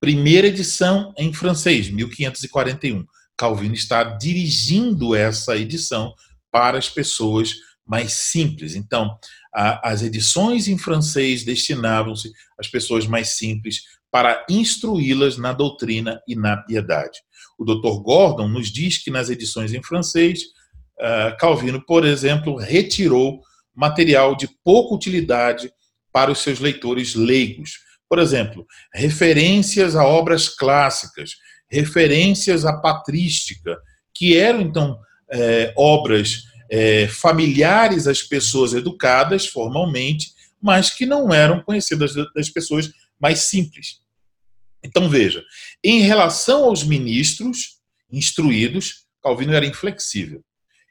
Primeira edição em francês, 1541. Calvino está dirigindo essa edição para as pessoas mais simples. Então, a, as edições em francês destinavam-se às pessoas mais simples para instruí-las na doutrina e na piedade. O Dr. Gordon nos diz que nas edições em francês, uh, Calvino, por exemplo, retirou material de pouca utilidade para os seus leitores leigos. Por exemplo, referências a obras clássicas, referências à patrística, que eram então é, obras é, familiares às pessoas educadas formalmente, mas que não eram conhecidas das pessoas mais simples. Então veja, em relação aos ministros instruídos, Calvino era inflexível.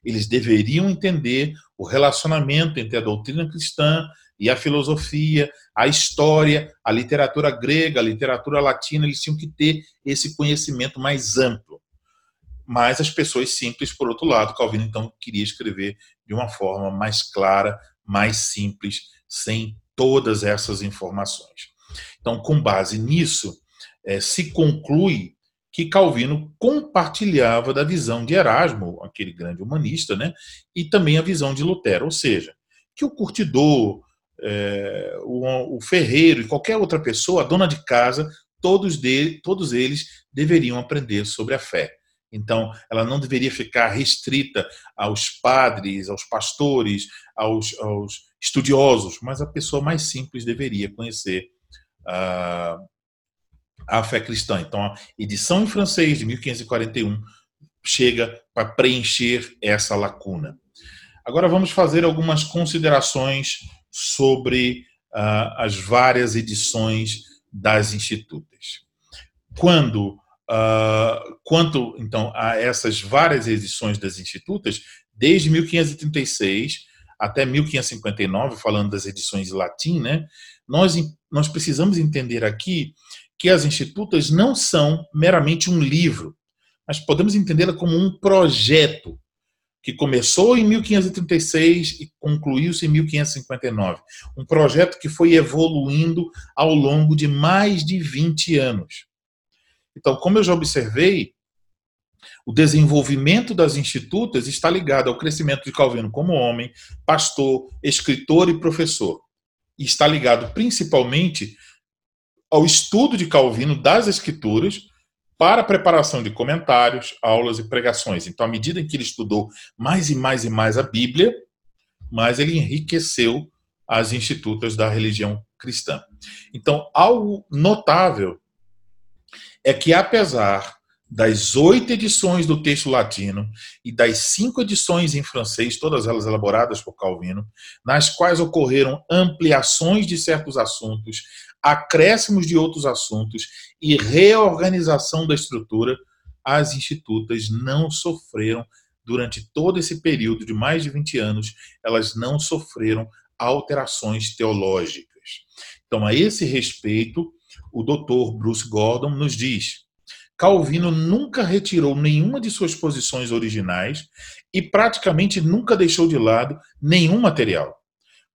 Eles deveriam entender o relacionamento entre a doutrina cristã e a filosofia, a história, a literatura grega, a literatura latina, eles tinham que ter esse conhecimento mais amplo. Mas as pessoas simples, por outro lado, Calvino então queria escrever de uma forma mais clara, mais simples, sem todas essas informações. Então, com base nisso, é, se conclui que Calvino compartilhava da visão de Erasmo, aquele grande humanista, né, e também a visão de Lutero, ou seja, que o curtidor, é, o, o, ferreiro e qualquer outra pessoa, a dona de casa, todos, de, todos eles deveriam aprender sobre a fé. Então, ela não deveria ficar restrita aos padres, aos pastores, aos, aos estudiosos, mas a pessoa mais simples deveria conhecer a, a fé cristã. Então, a edição em francês de 1541 chega para preencher essa lacuna. Agora vamos fazer algumas considerações sobre uh, as várias edições das institutas. Quando, uh, quanto então a essas várias edições das institutas, desde 1536 até 1559, falando das edições em latim, né, nós, nós precisamos entender aqui que as institutas não são meramente um livro, mas podemos entendê-la como um projeto que começou em 1536 e concluiu-se em 1559. Um projeto que foi evoluindo ao longo de mais de 20 anos. Então, como eu já observei, o desenvolvimento das institutas está ligado ao crescimento de Calvino como homem, pastor, escritor e professor. E está ligado principalmente ao estudo de Calvino das Escrituras para a preparação de comentários, aulas e pregações. Então, à medida em que ele estudou mais e mais e mais a Bíblia, mais ele enriqueceu as institutas da religião cristã. Então, algo notável é que, apesar das oito edições do texto latino e das cinco edições em francês, todas elas elaboradas por Calvino, nas quais ocorreram ampliações de certos assuntos, acréscimos de outros assuntos e reorganização da estrutura, as institutas não sofreram, durante todo esse período de mais de 20 anos, elas não sofreram alterações teológicas. Então, a esse respeito, o doutor Bruce Gordon nos diz: Calvino nunca retirou nenhuma de suas posições originais e praticamente nunca deixou de lado nenhum material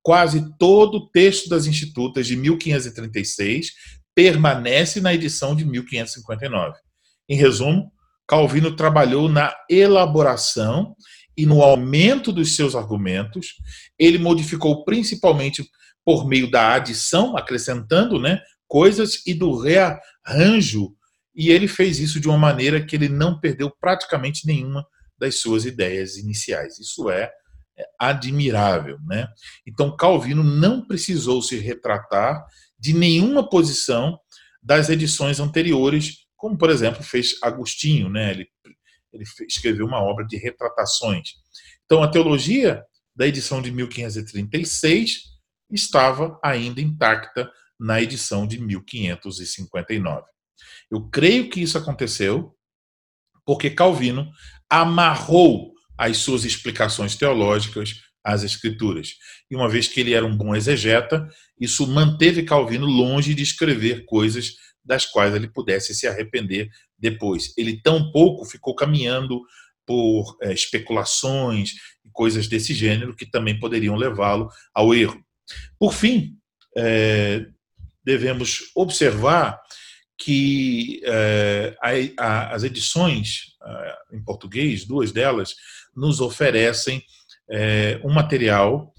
quase todo o texto das Institutas de 1536 permanece na edição de 1559. Em resumo, Calvino trabalhou na elaboração e no aumento dos seus argumentos. Ele modificou principalmente por meio da adição, acrescentando né, coisas, e do rearranjo. E ele fez isso de uma maneira que ele não perdeu praticamente nenhuma das suas ideias iniciais. Isso é admirável. Né? Então, Calvino não precisou se retratar de nenhuma posição das edições anteriores, como, por exemplo, fez Agostinho. Né? Ele, ele escreveu uma obra de retratações. Então, a teologia da edição de 1536 estava ainda intacta na edição de 1559. Eu creio que isso aconteceu porque Calvino amarrou as suas explicações teológicas às Escrituras. E uma vez que ele era um bom exegeta, isso manteve Calvino longe de escrever coisas das quais ele pudesse se arrepender depois. Ele tão pouco ficou caminhando por é, especulações e coisas desse gênero que também poderiam levá-lo ao erro. Por fim, é, devemos observar que é, a, a, as edições em português, duas delas, nos oferecem é, um material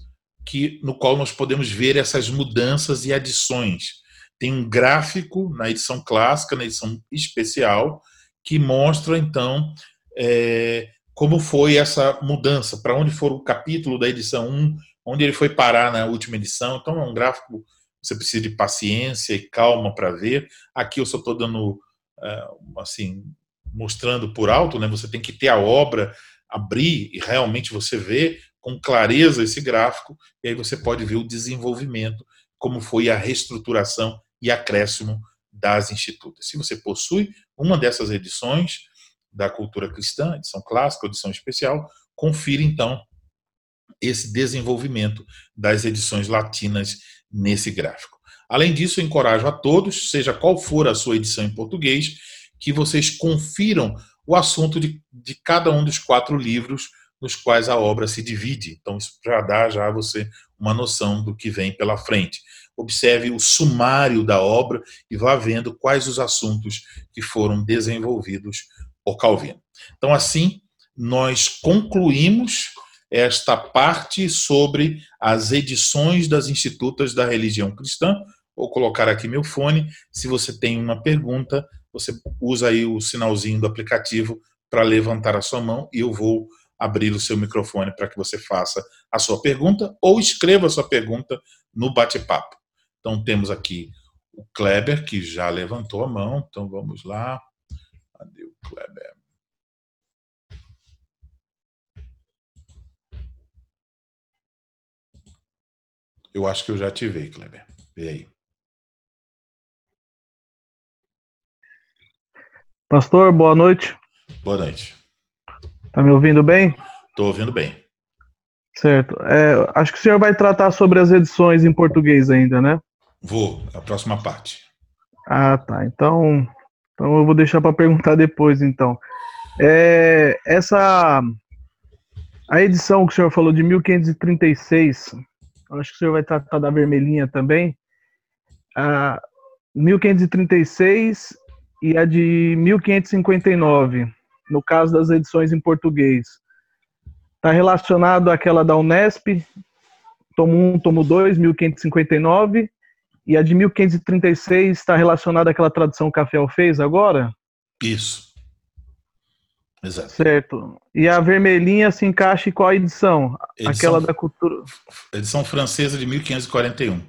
que, no qual nós podemos ver essas mudanças e adições. Tem um gráfico na edição clássica, na edição especial, que mostra, então, é, como foi essa mudança, para onde foi o capítulo da edição 1, onde ele foi parar na última edição. Então, é um gráfico você precisa de paciência e calma para ver. Aqui eu só estou dando, é, assim, mostrando por alto, né? Você tem que ter a obra abrir e realmente você vê com clareza esse gráfico, e aí você pode ver o desenvolvimento, como foi a reestruturação e acréscimo das institutas. Se você possui uma dessas edições da cultura cristã, edição clássica, edição especial, confira então esse desenvolvimento das edições latinas nesse gráfico. Além disso, encorajo a todos, seja qual for a sua edição em português, que vocês confiram o assunto de, de cada um dos quatro livros nos quais a obra se divide. Então, isso já dá já a você uma noção do que vem pela frente. Observe o sumário da obra e vá vendo quais os assuntos que foram desenvolvidos por Calvino. Então, assim, nós concluímos esta parte sobre as edições das institutas da religião cristã. Vou colocar aqui meu fone. Se você tem uma pergunta, você usa aí o sinalzinho do aplicativo para levantar a sua mão e eu vou abrir o seu microfone para que você faça a sua pergunta ou escreva a sua pergunta no bate-papo. Então temos aqui o Kleber que já levantou a mão, então vamos lá. Cadê o Kleber? Eu acho que eu já ativei, Kleber. Vê aí. Pastor, boa noite. Boa noite. Tá me ouvindo bem? Estou ouvindo bem. Certo. É, acho que o senhor vai tratar sobre as edições em português ainda, né? Vou, a próxima parte. Ah, tá. Então, então eu vou deixar para perguntar depois, então. É, essa a edição que o senhor falou de 1536 acho que o senhor vai tratar da vermelhinha também. A 1536 e a de 1559, no caso das edições em português. Está relacionado àquela da Unesp, tomo 1, tomo 2, 1559, e a de 1536 está relacionada àquela tradução que a FEL fez agora? Isso. Exato. Certo. E a vermelhinha se encaixa em qual edição? edição? Aquela da cultura. Edição francesa de 1541.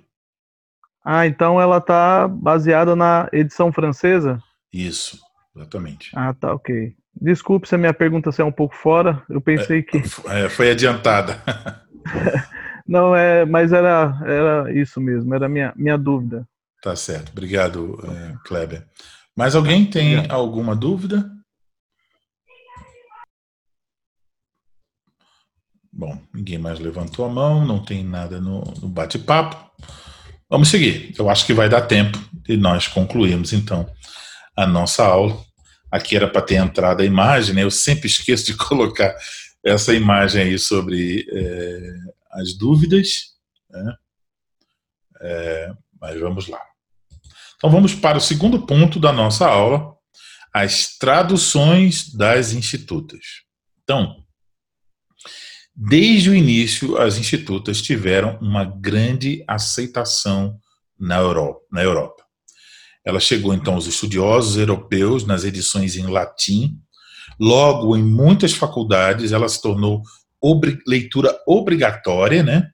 Ah, então ela está baseada na edição francesa? Isso, exatamente. Ah, tá, ok. Desculpe se a minha pergunta é um pouco fora. Eu pensei é, que. É, foi adiantada. Não, é, mas era, era isso mesmo, era a minha, minha dúvida. Tá certo. Obrigado, é, Kleber. Mais alguém tem alguma dúvida? Bom, ninguém mais levantou a mão, não tem nada no, no bate-papo. Vamos seguir. Eu acho que vai dar tempo de nós concluirmos então a nossa aula. Aqui era para ter entrado a imagem, né? Eu sempre esqueço de colocar essa imagem aí sobre é, as dúvidas, né? É, mas vamos lá. Então vamos para o segundo ponto da nossa aula, as traduções das institutas. Então, Desde o início, as institutas tiveram uma grande aceitação na Europa. Na Europa. Ela chegou então aos estudiosos europeus nas edições em latim. Logo, em muitas faculdades, ela se tornou obri leitura obrigatória, né?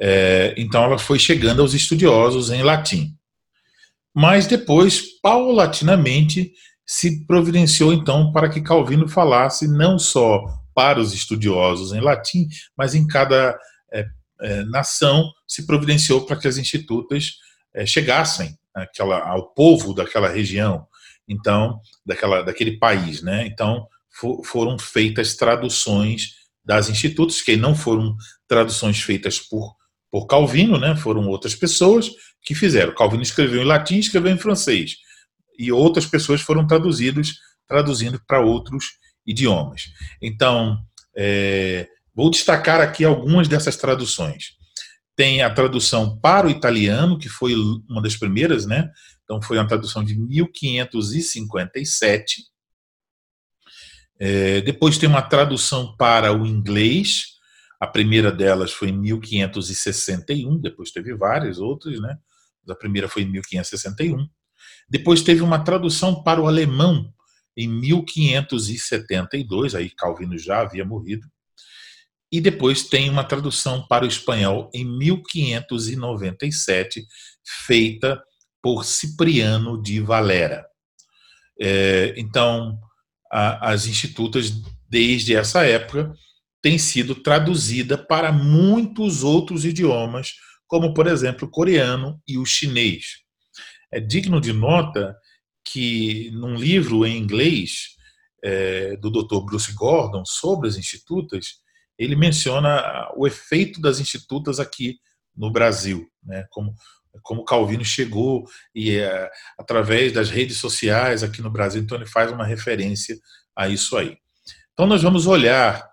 É, então, ela foi chegando aos estudiosos em latim. Mas depois, paulatinamente, se providenciou então para que Calvino falasse não só para os estudiosos em latim, mas em cada é, é, nação se providenciou para que as institutas é, chegassem àquela, ao povo daquela região, então daquela, daquele país, né? Então for, foram feitas traduções das institutas que não foram traduções feitas por por Calvino, né? Foram outras pessoas que fizeram. Calvino escreveu em latim, escreveu em francês e outras pessoas foram traduzidos traduzindo para outros idiomas. Então, é, vou destacar aqui algumas dessas traduções. Tem a tradução para o italiano, que foi uma das primeiras, né? Então, foi uma tradução de 1557. É, depois tem uma tradução para o inglês. A primeira delas foi em 1561, depois teve várias outras, né? A primeira foi em 1561. Depois teve uma tradução para o alemão, em 1572, aí Calvino já havia morrido, e depois tem uma tradução para o espanhol em 1597, feita por Cipriano de Valera. É, então, a, as institutas desde essa época, tem sido traduzida para muitos outros idiomas, como, por exemplo, o coreano e o chinês. É digno de nota que, num livro em inglês é, do Dr. Bruce Gordon sobre as institutas, ele menciona o efeito das institutas aqui no Brasil, né? como como Calvino chegou e é, através das redes sociais aqui no Brasil, então ele faz uma referência a isso aí. Então nós vamos olhar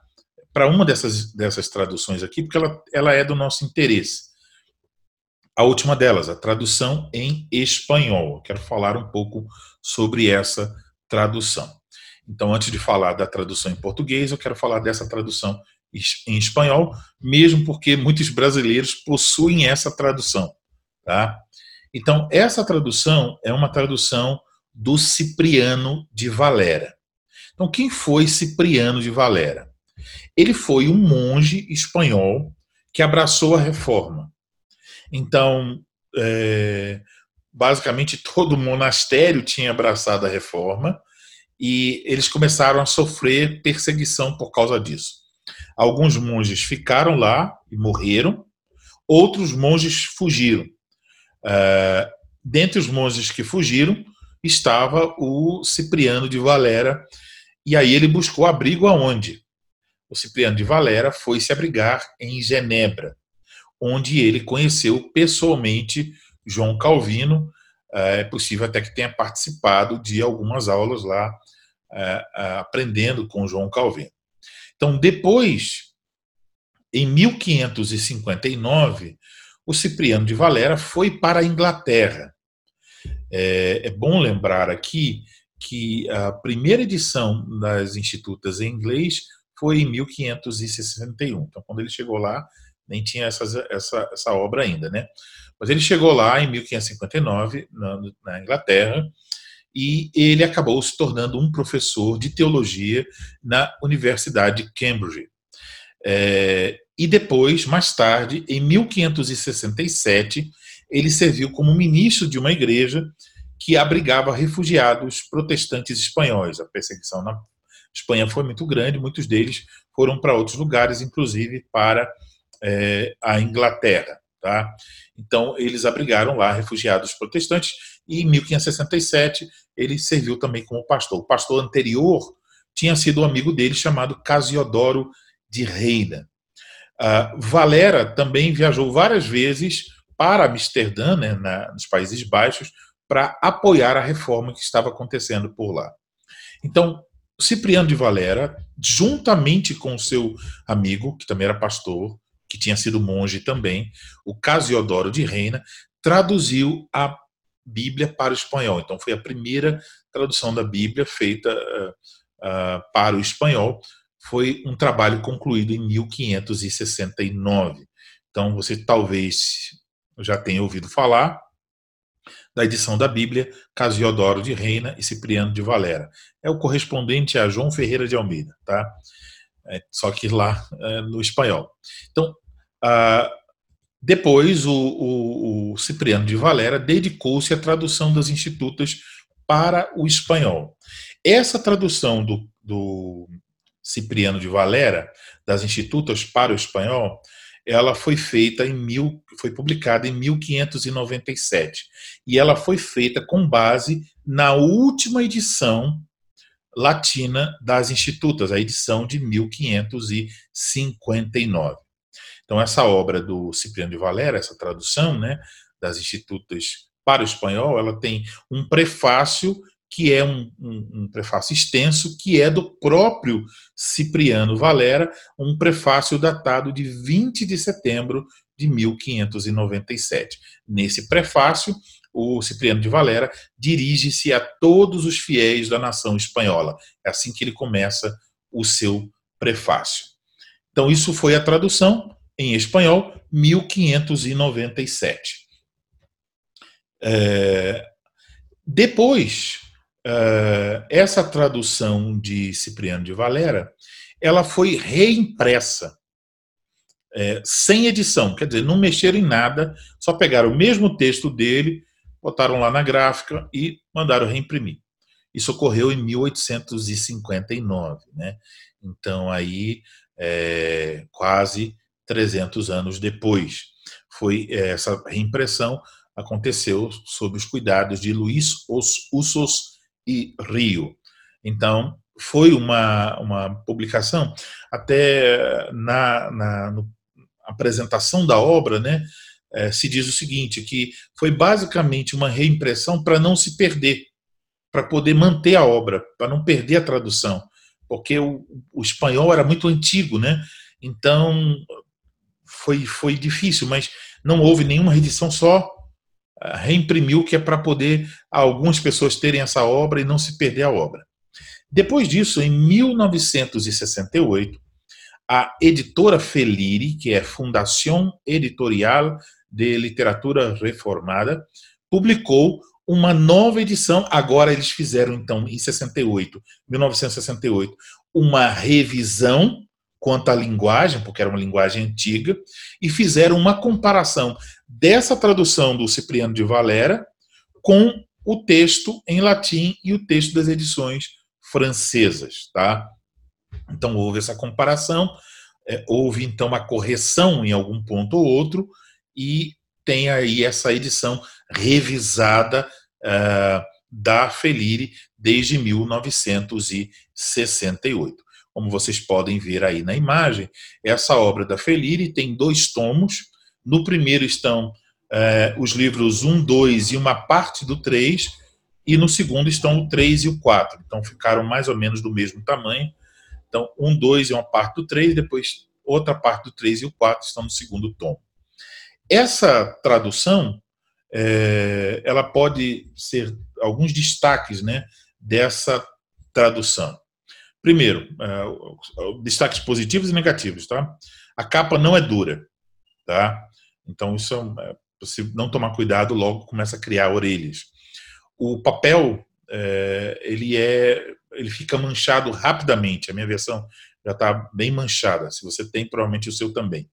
para uma dessas, dessas traduções aqui, porque ela, ela é do nosso interesse. A última delas, a tradução em espanhol. Quero falar um pouco sobre essa tradução. Então, antes de falar da tradução em português, eu quero falar dessa tradução em espanhol, mesmo porque muitos brasileiros possuem essa tradução. Tá? Então, essa tradução é uma tradução do Cipriano de Valera. Então, quem foi Cipriano de Valera? Ele foi um monge espanhol que abraçou a reforma. Então, é, basicamente, todo monastério tinha abraçado a reforma e eles começaram a sofrer perseguição por causa disso. Alguns monges ficaram lá e morreram, outros monges fugiram. Uh, dentre os monges que fugiram estava o Cipriano de Valera, e aí ele buscou abrigo aonde? O Cipriano de Valera foi se abrigar em Genebra, onde ele conheceu pessoalmente João Calvino. É possível até que tenha participado de algumas aulas lá, é, é, aprendendo com João Calvino. Então, depois, em 1559, o Cipriano de Valera foi para a Inglaterra. É, é, bom lembrar aqui que a primeira edição das Institutas em inglês foi em 1561. Então, quando ele chegou lá, nem tinha essa, essa obra ainda, né? Mas ele chegou lá em 1559, na, na Inglaterra, e ele acabou se tornando um professor de teologia na Universidade de Cambridge. É, e depois, mais tarde, em 1567, ele serviu como ministro de uma igreja que abrigava refugiados protestantes espanhóis. A perseguição na Espanha foi muito grande, muitos deles foram para outros lugares, inclusive para é, a Inglaterra. Tá? Então, eles abrigaram lá refugiados protestantes e em 1567 ele serviu também como pastor. O pastor anterior tinha sido um amigo dele chamado Casiodoro de Reina. Uh, Valera também viajou várias vezes para Amsterdã, né, na, nos Países Baixos, para apoiar a reforma que estava acontecendo por lá. Então, Cipriano de Valera, juntamente com seu amigo, que também era pastor, que tinha sido monge também, o Casiodoro de Reina, traduziu a Bíblia para o espanhol. Então, foi a primeira tradução da Bíblia feita uh, uh, para o espanhol, foi um trabalho concluído em 1569. Então, você talvez já tenha ouvido falar da edição da Bíblia Casiodoro de Reina e Cipriano de Valera. É o correspondente a João Ferreira de Almeida, tá? É, só que lá é, no espanhol. Então, ah, depois o, o, o Cipriano de Valera dedicou-se à tradução das institutas para o espanhol. Essa tradução do, do Cipriano de Valera, das Institutas para o Espanhol, ela foi feita em mil, foi publicada em 1597 e ela foi feita com base na última edição latina das Institutas, a edição de 1559. Então essa obra do Cipriano de Valera, essa tradução, né, das Institutas para o espanhol, ela tem um prefácio que é um, um, um, prefácio extenso, que é do próprio Cipriano Valera, um prefácio datado de 20 de setembro de 1597. Nesse prefácio, o Cipriano de Valera dirige-se a todos os fiéis da nação espanhola. É assim que ele começa o seu prefácio. Então, isso foi a tradução em espanhol, 1597. É... Depois, uh, essa tradução de Cipriano de Valera, ela foi reimpressa, é, sem edição, quer dizer, não mexeram em nada, só pegaram o mesmo texto dele, botaram lá na gráfica e mandaram reimprimir. Isso ocorreu em 1859. Né? Então, aí, é, quase 300 anos depois. Foi é, essa reimpressão aconteceu sob os cuidados de Luiz Os Usos e Rio. Então, foi uma, uma publicação, até na, na apresentação da obra, né, é, se diz o seguinte, que foi basicamente uma reimpressão para não se perder, para poder manter a obra, para não perder a tradução, porque o, o espanhol era muito antigo, né? Então foi, foi difícil, mas não houve nenhuma reedição, só ah, reimprimiu, que é para poder algumas pessoas terem essa obra e não se perder a obra. Depois disso, em 1968, a editora Feliri, que é Fundação Editorial de Literatura Reformada, publicou uma nova edição. Agora eles fizeram então em 68, 1968, uma revisão quanto à linguagem, porque era uma linguagem antiga, e fizeram uma comparação dessa tradução do Cipriano de Valera com o texto em latim e o texto das edições francesas, tá? Então houve essa comparação, é, houve então uma correção em algum ponto ou outro e tem aí essa edição revisada uh, da Felire desde 1968. Como vocês podem ver aí na imagem, essa obra da Felire tem dois tomos. No primeiro estão é, os livros 1, 2 e uma parte do 3, e no segundo estão o 3 e o 4. Então ficaram mais ou menos do mesmo tamanho. Então, 1, 2 é uma parte do 3, depois outra parte do 3 e o 4 estão no segundo tomo. Essa tradução, é, ela pode ser alguns destaques né, dessa tradução. Primeiro, uh, destaques positivos e negativos, tá? A capa não é dura, tá? Então isso é, se não tomar cuidado, logo começa a criar orelhas. O papel é, ele é, ele fica manchado rapidamente. A minha versão já está bem manchada. Se você tem, provavelmente o seu também.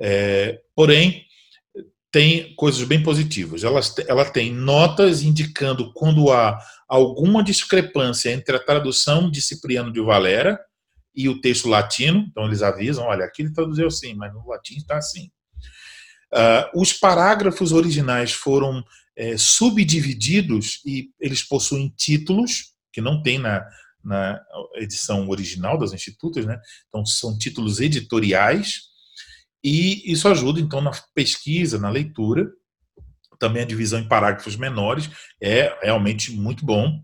É, porém, tem coisas bem positivas. Ela, ela tem notas indicando quando há alguma discrepância entre a tradução de Cipriano de Valera e o texto latino. Então, eles avisam: olha, aqui ele traduziu assim, mas no latim está assim. Uh, os parágrafos originais foram é, subdivididos e eles possuem títulos que não tem na, na edição original das institutas, né? Então, são títulos editoriais e isso ajuda, então, na pesquisa, na leitura. Também a divisão em parágrafos menores é realmente muito bom.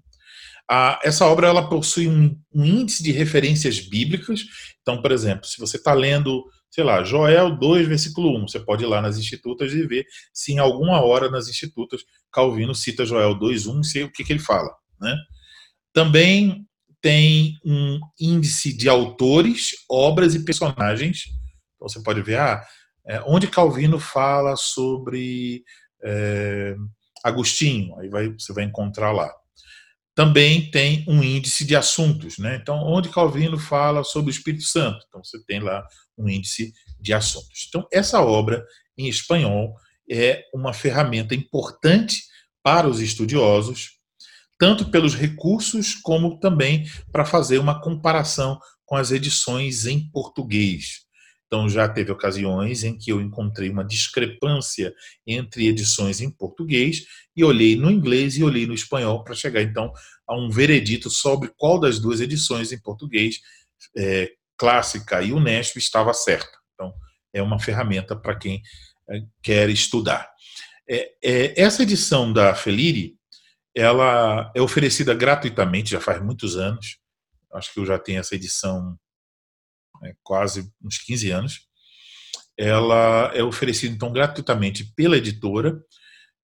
Ah, essa obra ela possui um, um, índice de referências bíblicas. Então, por exemplo, se você está lendo, sei lá, Joel 2, versículo 1, você pode ir lá nas institutas e ver se em alguma hora nas institutas Calvino cita Joel 2, 1 e o que, que ele fala. Né? Também tem um índice de autores, obras e personagens então você pode ver ah, é, onde Calvino fala sobre é, Agostinho, aí vai, você vai encontrar lá. Também tem um índice de assuntos, né? Então, onde Calvino fala sobre o Espírito Santo, então você tem lá um índice de assuntos. Então, essa obra em espanhol é uma ferramenta importante para os estudiosos, tanto pelos recursos como também para fazer uma comparação com as edições em português. Então, já teve ocasiões em que eu encontrei uma discrepância entre edições em português e olhei no inglês e olhei no espanhol para chegar, então, a um veredito sobre qual das duas edições em português, é, clássica e Unesp, estava certa. Então, é uma ferramenta para quem é, quer estudar. É, é, essa edição da Feliri, ela é oferecida gratuitamente, já faz muitos anos. Acho que eu já tenho essa edição quase uns 15 anos. Ela é oferecida, então, gratuitamente pela editora.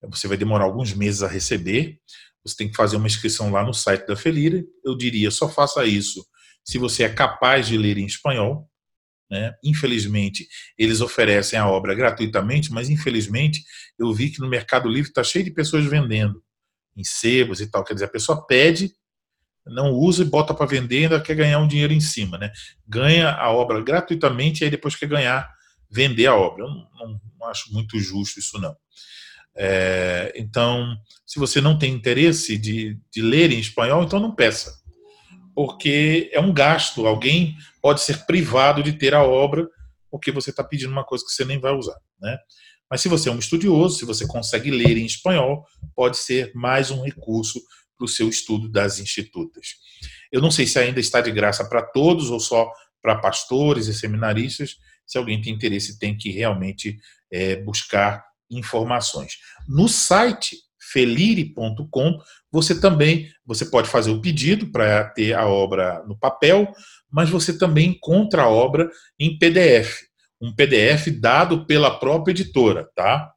Você vai demorar alguns meses a receber. Você tem que fazer uma inscrição lá no site da Felira. Eu diria, só faça isso se você é capaz de ler em espanhol. Né? Infelizmente, eles oferecem a obra gratuitamente, mas infelizmente eu vi que no Mercado Livre está cheio de pessoas vendendo em sebos e tal. Quer dizer, a pessoa pede não usa e bota para vender ainda quer ganhar um dinheiro em cima, né? Ganha a obra gratuitamente e aí depois quer ganhar, vender a obra. Eu não, não, acho muito justo isso não. É, então, se você não tem interesse de, de ler em espanhol, então não peça. porque é um gasto. Alguém pode ser privado de ter a obra porque você está pedindo uma coisa que você nem vai usar, né? Mas se você é um estudioso, se você consegue ler em espanhol, pode ser mais um recurso para o seu estudo das institutas. Eu não sei se ainda está de graça para todos ou só para pastores e seminaristas. Se alguém tem interesse, tem que realmente é, buscar informações. No site felire.com, você também você pode fazer o pedido para ter a obra no papel, mas você também encontra a obra em PDF, um PDF dado pela própria editora, tá?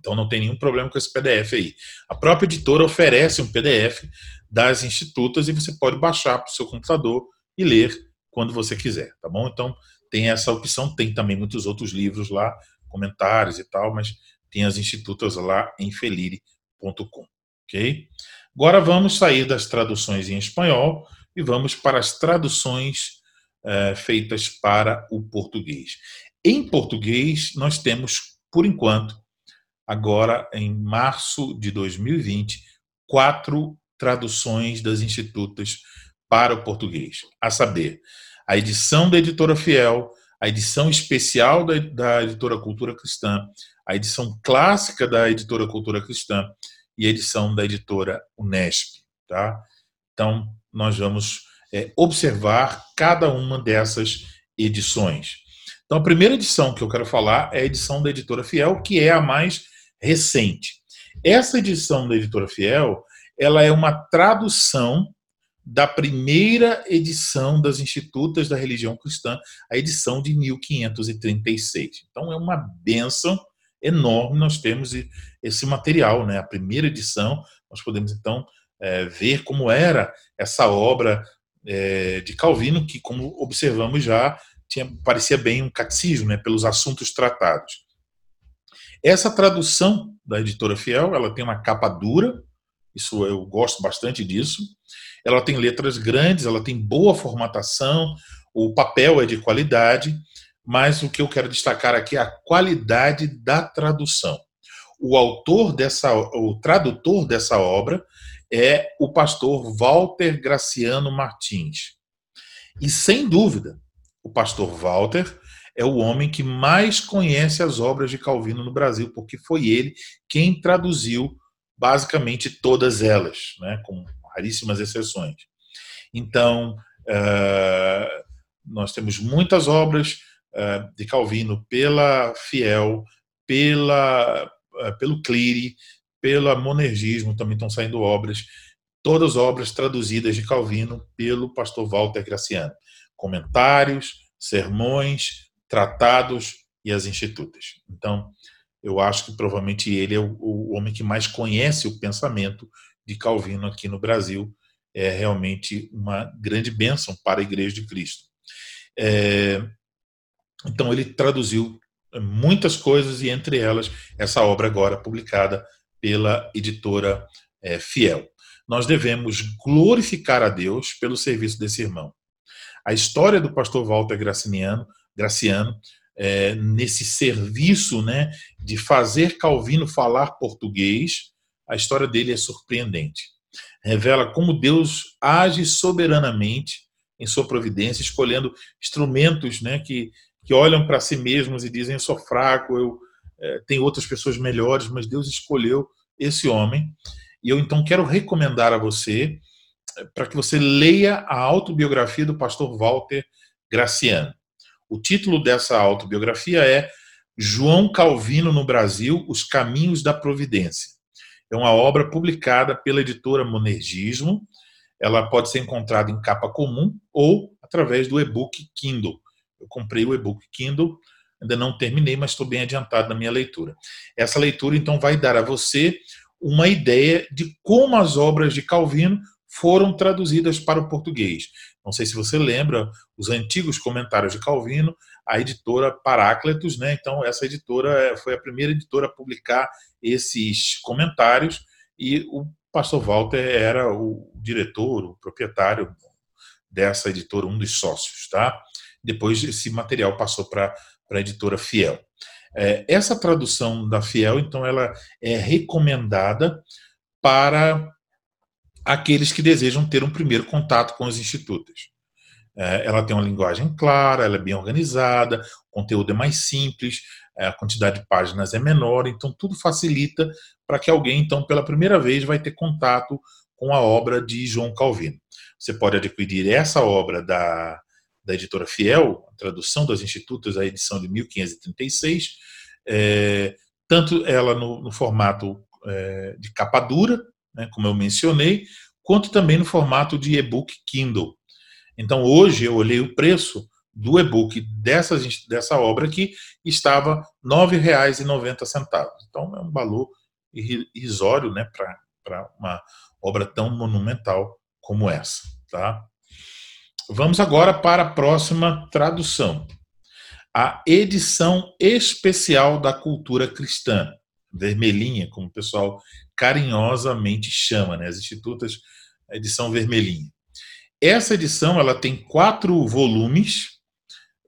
Então não tem nenhum problema com esse PDF aí. A própria editora oferece um PDF das institutas e você pode baixar para o seu computador e ler quando você quiser, tá bom? Então tem essa opção, tem também muitos outros livros lá, comentários e tal, mas tem as institutas lá em felire.com, ok? Agora vamos sair das traduções em espanhol e vamos para as traduções é, feitas para o português. Em português, nós temos, por enquanto, agora em março de 2020, quatro traduções das institutas para o português, a saber, a edição da editora Fiel, a edição especial da, da editora Cultura Cristã, a edição clássica da editora Cultura Cristã e a edição da editora Unesp. Tá? Então, nós vamos é, observar cada uma dessas edições. Então, a primeira edição que eu quero falar é a edição da editora Fiel, que é a mais recente. Essa edição da editora Fiel, ela é uma tradução da primeira edição das Institutas da Religião Cristã, a edição de 1536. Então é uma benção enorme nós temos esse material, né? A primeira edição, nós podemos então é, ver como era essa obra é, de Calvino, que como observamos já tinha, parecia bem um catecismo, né? Pelos assuntos tratados. Essa tradução da editora Fiel, ela tem uma capa dura, isso eu gosto bastante disso. Ela tem letras grandes, ela tem boa formatação, o papel é de qualidade, mas o que eu quero destacar aqui é a qualidade da tradução. O autor dessa, o tradutor dessa obra é o pastor Walter Graciano Martins. E sem dúvida, o pastor Walter é o homem que mais conhece as obras de Calvino no Brasil, porque foi ele quem traduziu basicamente todas elas, né, com raríssimas exceções. Então, uh, nós temos muitas obras uh, de Calvino pela Fiel, pela, uh, pelo Cleary, pelo Monergismo, também estão saindo obras, todas obras traduzidas de Calvino pelo pastor Walter Graciano. Comentários, sermões, tratados e as institutas. Então, eu acho que provavelmente ele é o, homem que mais conhece o pensamento de Calvino aqui no Brasil. É realmente uma grande bênção para a Igreja de Cristo. É, então, ele traduziu muitas coisas e, entre elas, essa obra agora publicada pela editora é, Fiel. Nós devemos glorificar a Deus pelo serviço desse irmão. A história do pastor Walter Graciano, Graciano é, nesse serviço né, de fazer Calvino falar português, a história dele é surpreendente. Revela como Deus age soberanamente em sua providência, escolhendo instrumentos né, que, que olham para si mesmos e dizem: Eu sou fraco, eu é, tenho outras pessoas melhores, mas Deus escolheu esse homem. E eu então quero recomendar a você é, para que você leia a autobiografia do pastor Walter Graciano. O título dessa autobiografia é João Calvino no Brasil: Os Caminhos da Providência. É uma obra publicada pela editora Monergismo. Ela pode ser encontrada em capa comum ou através do e-book Kindle. Eu comprei o e-book Kindle, ainda não terminei, mas estou bem adiantado na minha leitura. Essa leitura, então, vai dar a você uma ideia de como as obras de Calvino foram traduzidas para o português. Não sei se você lembra os antigos comentários de Calvino, a editora Paráclitos, né? Então essa editora é, foi a primeira editora a publicar esses comentários e o pastor Walter era o diretor, o proprietário dessa editora, um dos sócios, tá? Depois esse material passou para a editora Fiel. É, essa tradução da Fiel, então, ela é recomendada para aqueles que desejam ter um primeiro contato com os institutos. É, ela tem uma linguagem clara, ela é bem organizada, o conteúdo é mais simples, é, a quantidade de páginas é menor, então tudo facilita para que alguém, então, pela primeira vez, vai ter contato com a obra de João Calvino. Você pode adquirir essa obra da, da editora Fiel, a tradução das Institutos, a edição de 1536, é, tanto ela no, no formato é, de capa dura, né, como eu mencionei, quanto também no formato de e-book Kindle. Então, hoje eu olhei o preço do e-book dessa, dessa obra aqui, estava R$ 9,90. Então, é um valor irrisório né, para uma obra tão monumental como essa. Tá? Vamos agora para a próxima tradução. A edição especial da cultura cristã, vermelhinha, como o pessoal carinhosamente chama, né? as institutas, a edição vermelhinha. Essa edição ela tem quatro volumes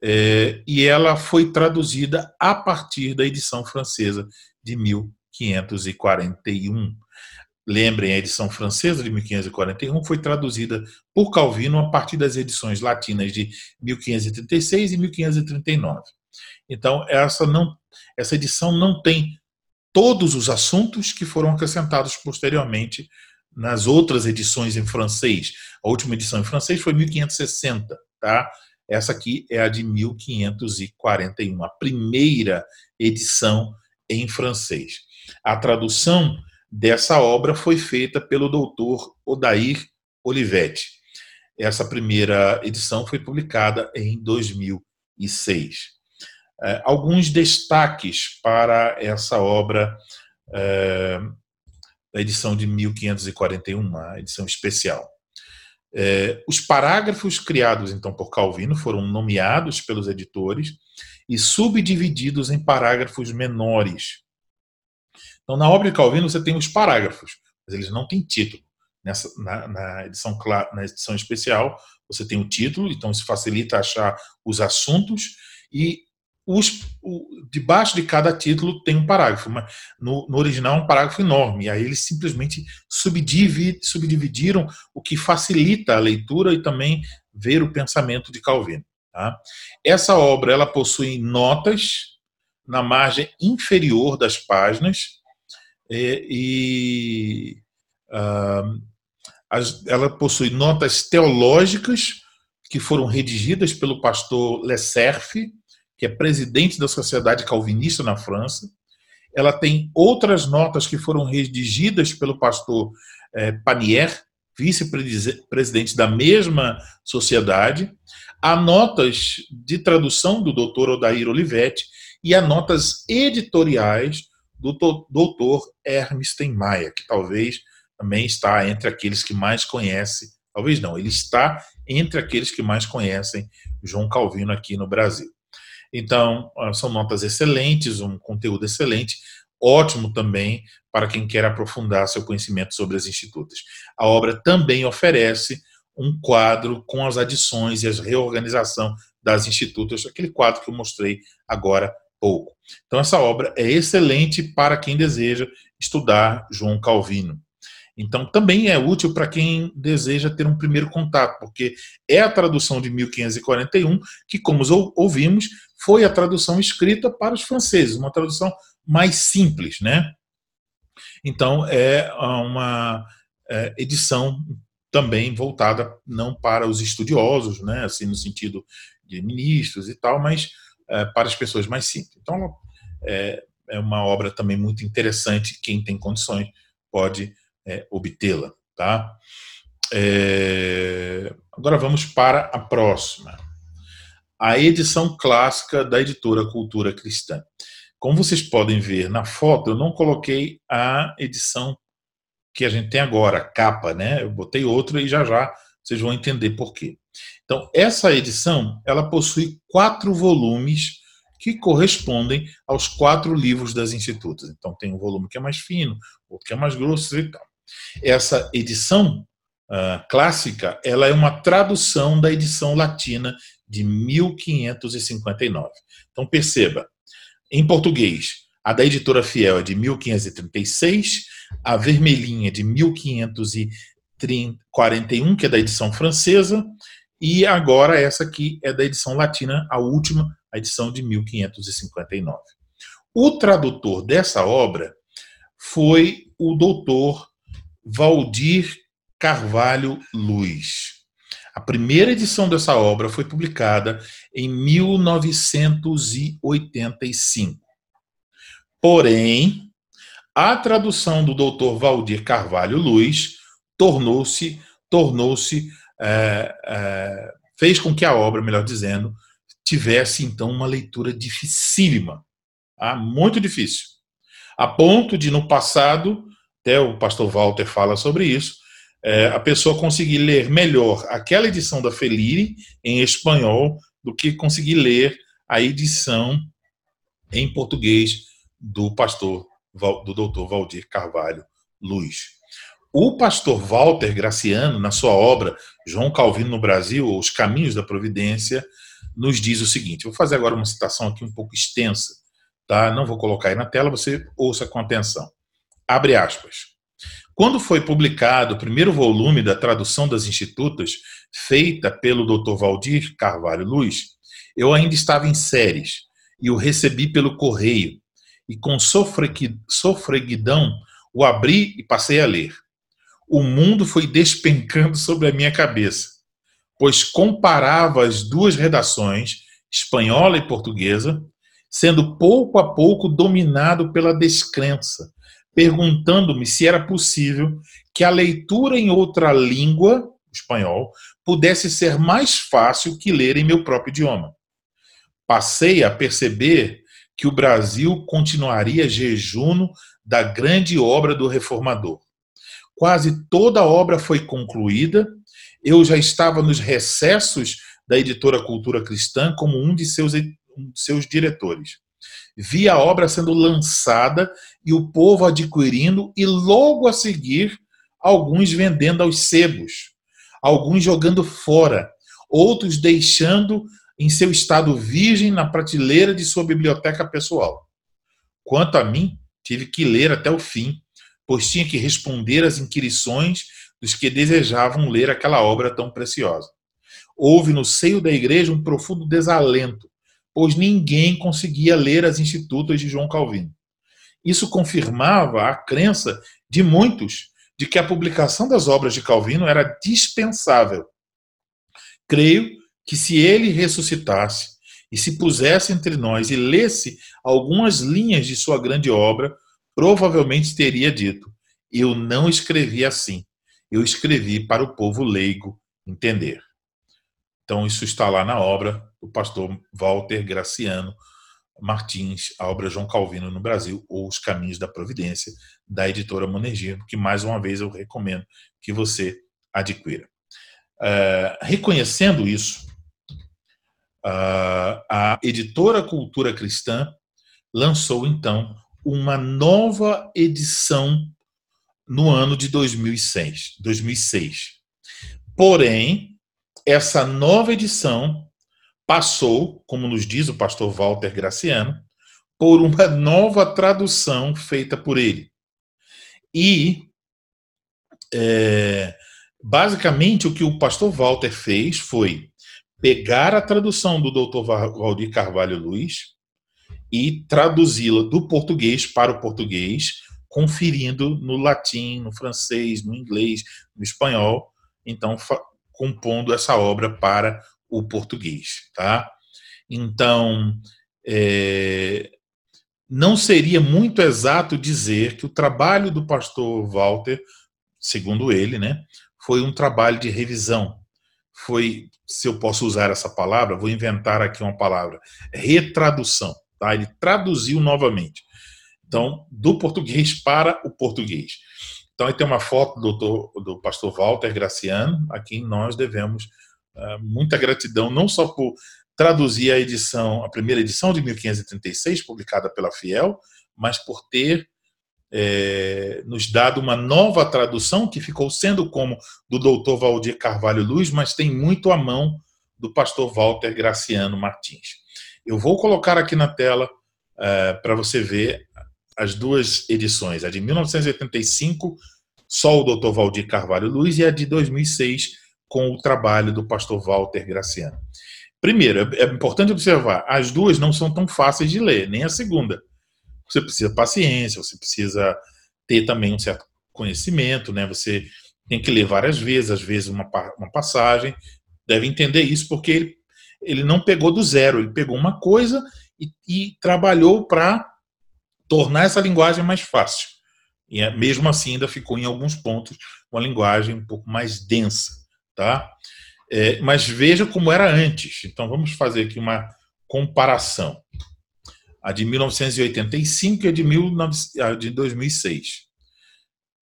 é, e ela foi traduzida a partir da edição francesa de 1541. Lembrem, a edição francesa de 1541 foi traduzida por Calvino a partir das edições latinas de 1536 e 1539. Então, essa, não, essa edição não tem todos os assuntos que foram acrescentados posteriormente nas outras edições em francês. A última edição em francês foi 1560, tá? Essa aqui é a de 1541, a primeira edição em francês. A tradução dessa obra foi feita pelo doutor Odair Olivetti. Essa primeira edição foi publicada em 2006. É, alguns destaques para essa obra é, da edição de 1541, a edição especial. É, os parágrafos criados então por Calvino foram nomeados pelos editores e subdivididos em parágrafos menores. Então, na obra de Calvino você tem os parágrafos, mas eles não têm título. Nessa, na, na, edição, na edição especial você tem o título, então isso facilita achar os assuntos e os, o, debaixo de cada título tem um parágrafo, mas no, no original é um parágrafo enorme, aí eles simplesmente subdividiram, o que facilita a leitura e também ver o pensamento de Calvino. Tá? Essa obra ela possui notas na margem inferior das páginas e, e uh, as, ela possui notas teológicas que foram redigidas pelo pastor Le Cerf, que é presidente da Sociedade Calvinista na França. Ela tem outras notas que foram redigidas pelo pastor eh, Panier, vice-presidente da mesma sociedade. Há notas de tradução do doutor Odair Olivetti e há notas editoriais do doutor Hermes Steinmeier, que talvez também está entre aqueles que mais conhecem, talvez não, ele está entre aqueles que mais conhecem João Calvino aqui no Brasil. Então, ah, são notas excelentes, um conteúdo excelente, ótimo também para quem quer aprofundar seu conhecimento sobre as institutas. A obra também oferece um quadro com as adições e a reorganização das institutas, aquele quadro que eu mostrei agora pouco. Então, essa obra é excelente para quem deseja estudar João Calvino. Então, também é útil para quem deseja ter um primeiro contato, porque é a tradução de 1541 que, como ouvimos, foi a tradução escrita para os franceses, uma tradução mais simples, né? Então, é uma é, edição também voltada não para os estudiosos, né, assim no sentido de ministros e tal, mas é, para as pessoas mais simples. Então, é, é uma obra também muito interessante. Quem tem condições pode é, obtê-la, tá? É, agora vamos para a próxima a edição clássica da editora Cultura Cristã. Como vocês podem ver na foto, eu não coloquei a edição que a gente tem agora, a capa, né? Eu botei outra e já já vocês vão entender por quê. Então, essa edição, ela possui quatro volumes que correspondem aos quatro livros das institutas. Então, tem um volume que é mais fino, outro que é mais grosso e tal. Essa edição uh, clássica, ela é uma tradução da edição latina de 1559. Então perceba, em português, a da editora Fiel é de 1536, a vermelhinha de 1539 41, que é da edição francesa, e agora essa aqui é da edição latina, a última, a edição de 1559. O tradutor dessa obra foi o doutor Valdir Carvalho Luz. A primeira edição dessa obra foi publicada em 1985. Porém, a tradução do Dr. Valdir Carvalho Luz tornou-se, tornou-se, é, é, fez com que a obra, melhor dizendo, tivesse então uma leitura dificílima, tá? muito difícil, a ponto de no passado, até o pastor Walter fala sobre isso, é, a pessoa conseguir ler melhor aquela edição da Felire em espanhol do que conseguir ler a edição em português do pastor do doutor Valdir Carvalho Luz. O pastor Walter Graciano, na sua obra João Calvino no Brasil, Os Caminhos da Providência, nos diz o seguinte: vou fazer agora uma citação aqui um pouco extensa, tá? Não vou colocar aí na tela, você ouça com atenção. Abre aspas. Quando foi publicado o primeiro volume da tradução das Institutas, feita pelo Dr. Valdir Carvalho Luz, eu ainda estava em séries e o recebi pelo correio, e com sofreguidão o abri e passei a ler. O mundo foi despencando sobre a minha cabeça, pois comparava as duas redações, espanhola e portuguesa, sendo pouco a pouco dominado pela descrença, perguntando-me se era possível que a leitura em outra língua, espanhol, pudesse ser mais fácil que ler em meu próprio idioma. Passei a perceber que o Brasil continuaria jejuno da grande obra do reformador. Quase toda a obra foi concluída. Eu já estava nos recessos da editora Cultura Cristã como um de seus, um de seus diretores vi a obra sendo lançada e o povo adquirindo, e logo a seguir, alguns vendendo aos sebos, alguns jogando fora, outros deixando em seu estado virgem na prateleira de sua biblioteca pessoal. Quanto a mim, tive que ler até o fim, pois tinha que responder às inquirições dos que desejavam ler aquela obra tão preciosa. Houve no seio da igreja um profundo desalento pois ninguém conseguia ler as institutas de João Calvino. Isso confirmava a crença de muitos de que a publicação das obras de Calvino era dispensável. Creio que se ele ressuscitasse e se pusesse entre nós e lesse algumas linhas de sua grande obra, provavelmente teria dito: Eu não escrevi assim, eu escrevi para o povo leigo entender. Então, isso está lá na obra do pastor Walter Graciano Martins, a obra João Calvino no Brasil, ou Os Caminhos da Providência, da editora Monergismo, que mais uma vez eu recomendo que você adquira. Uh, reconhecendo isso, uh, a editora Cultura Cristã lançou então uma nova edição no ano de 2006. 2006. Porém, essa nova edição passou, como nos diz o pastor Walter Graciano, por uma nova tradução feita por ele. E, é, basicamente, o que o pastor Walter fez foi pegar a tradução do Dr. Valdir Carvalho Luiz e traduzi-la do português para o português, conferindo no latim, no francês, no inglês, no espanhol, então compondo essa obra para o português, tá? Então, é, não seria muito exato dizer que o trabalho do pastor Walter, segundo ele, né, foi um trabalho de revisão. Foi, se eu posso usar essa palavra, vou inventar aqui uma palavra, retradução, tá? Ele traduziu novamente. Então, do português para o português. Então, aí tem uma foto do, do pastor Walter Graciano, a quem nós devemos ah, muita gratidão, não só por traduzir a edição, a primeira edição de 1536, publicada pela Fiel, mas por ter é, nos dado uma nova tradução que ficou sendo como do doutor Valdir Carvalho Luz, mas tem muito a mão do pastor Walter Graciano Martins. Eu vou colocar aqui na tela é, para você ver as duas edições, a de 1985 só o Dr. Valdir Carvalho Luiz, e a de 2006 com o trabalho do pastor Walter Graciano. Primeiro, é, é importante observar, as duas não são tão fáceis de ler, nem a segunda. Você precisa paciência, você precisa ter também um certo conhecimento, né? Você tem que ler várias vezes, às vezes uma, uma passagem, deve entender isso porque ele, ele não pegou do zero, ele pegou uma coisa e, e trabalhou para tornar essa linguagem mais fácil. E é, mesmo assim ainda ficou em alguns pontos uma linguagem um pouco mais densa, tá? É, mas veja como era antes. Então vamos fazer aqui uma comparação. A de 1985 e a de, 19, a de 2006.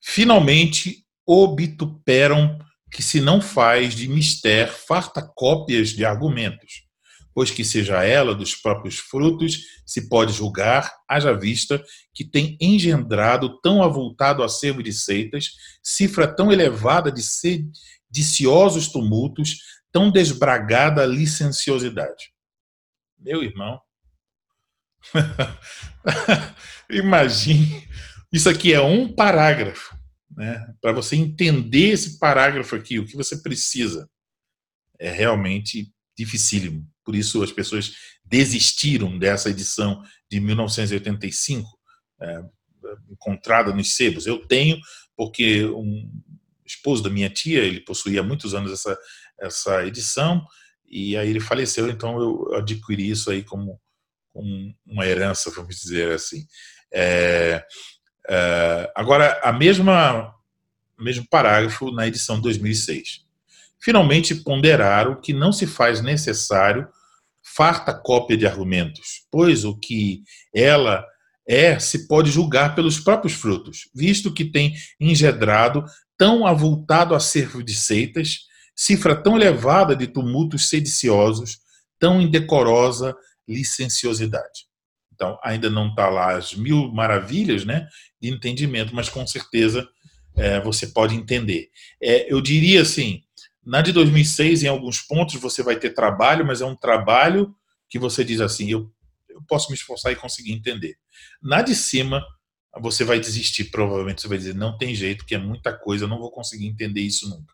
Finalmente obtuperam que se não faz de mister farta cópias de argumentos, pois que seja ela dos próprios frutos se pode julgar, haja vista que tem engendrado tão avultado acervo de seitas, cifra tão elevada de sediciosos tumultos, tão desbragada licenciosidade. Meu irmão, imagine, isso aqui é um parágrafo né? Para você entender esse parágrafo aqui, o que você precisa, é realmente dificílimo. Por isso as pessoas desistiram dessa edição de 1985, é, encontrada nos sebos. Eu tenho, porque um esposo da minha tia, ele possuía muitos anos essa, essa edição, e aí ele faleceu, então eu adquiri isso aí como, como uma herança, vamos dizer assim. É, é, agora, a mesma, mesmo parágrafo na edição 2006. Finalmente ponderaram que não se faz necessário farta cópia de argumentos, pois o que ela é se pode julgar pelos próprios frutos, visto que tem engedrado tão avultado acervo de seitas, cifra tão elevada de tumultos sediciosos, tão indecorosa licenciosidade. Então, ainda não está lá as mil maravilhas né, de entendimento, mas com certeza é, você pode entender. É, eu diria assim, na de 2006, em alguns pontos, você vai ter trabalho, mas é um trabalho que você diz assim, eu, eu posso me esforçar e conseguir entender. Na de cima, você vai desistir, provavelmente você vai dizer, não tem jeito, que é muita coisa, eu não vou conseguir entender isso nunca.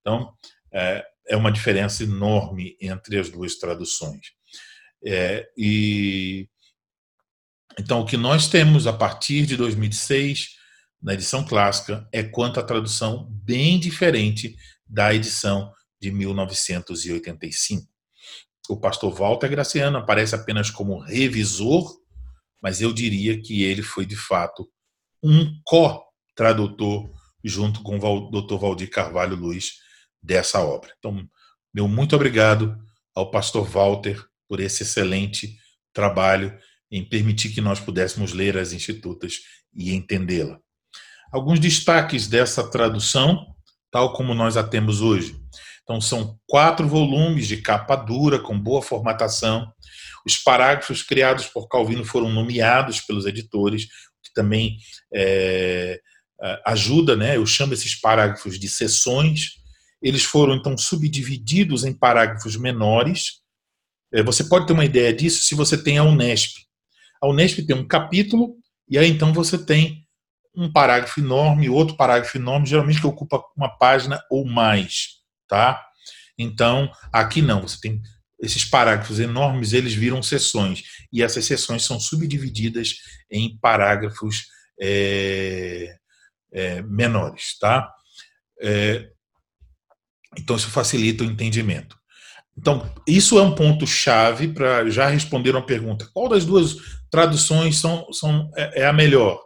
Então, é, é uma diferença enorme entre as duas traduções. É, e então, o que nós temos a partir de 2006, na edição clássica, é quanto a tradução bem diferente da edição de 1985. O pastor Walter Graciano aparece apenas como revisor, mas eu diria que ele foi, de fato, um co-tradutor junto com o Dr. Valdir Carvalho Luiz dessa obra. Então, meu muito obrigado ao pastor Walter por esse excelente trabalho em permitir que nós pudéssemos ler as institutas e entendê-la. Alguns destaques dessa tradução, tal como nós a temos hoje. Então, são quatro volumes de capa dura, com boa formatação. Os parágrafos criados por Calvino foram nomeados pelos editores, que também é, ajuda, né? Eu chamo esses parágrafos de seções. Eles foram, então, subdivididos em parágrafos menores. É, você pode ter uma ideia disso se você tem a Unesp. A Unesp tem um capítulo, e aí então você tem um parágrafo enorme, outro parágrafo enorme, geralmente que ocupa uma página ou mais, tá? Então, aqui não, você tem esses parágrafos enormes, eles viram seções, e essas seções são subdivididas em parágrafos é, é, menores, tá? É, então, isso facilita o entendimento. Então, isso é um ponto chave para já responder uma pergunta. Qual das duas traduções são, são é, é a melhor?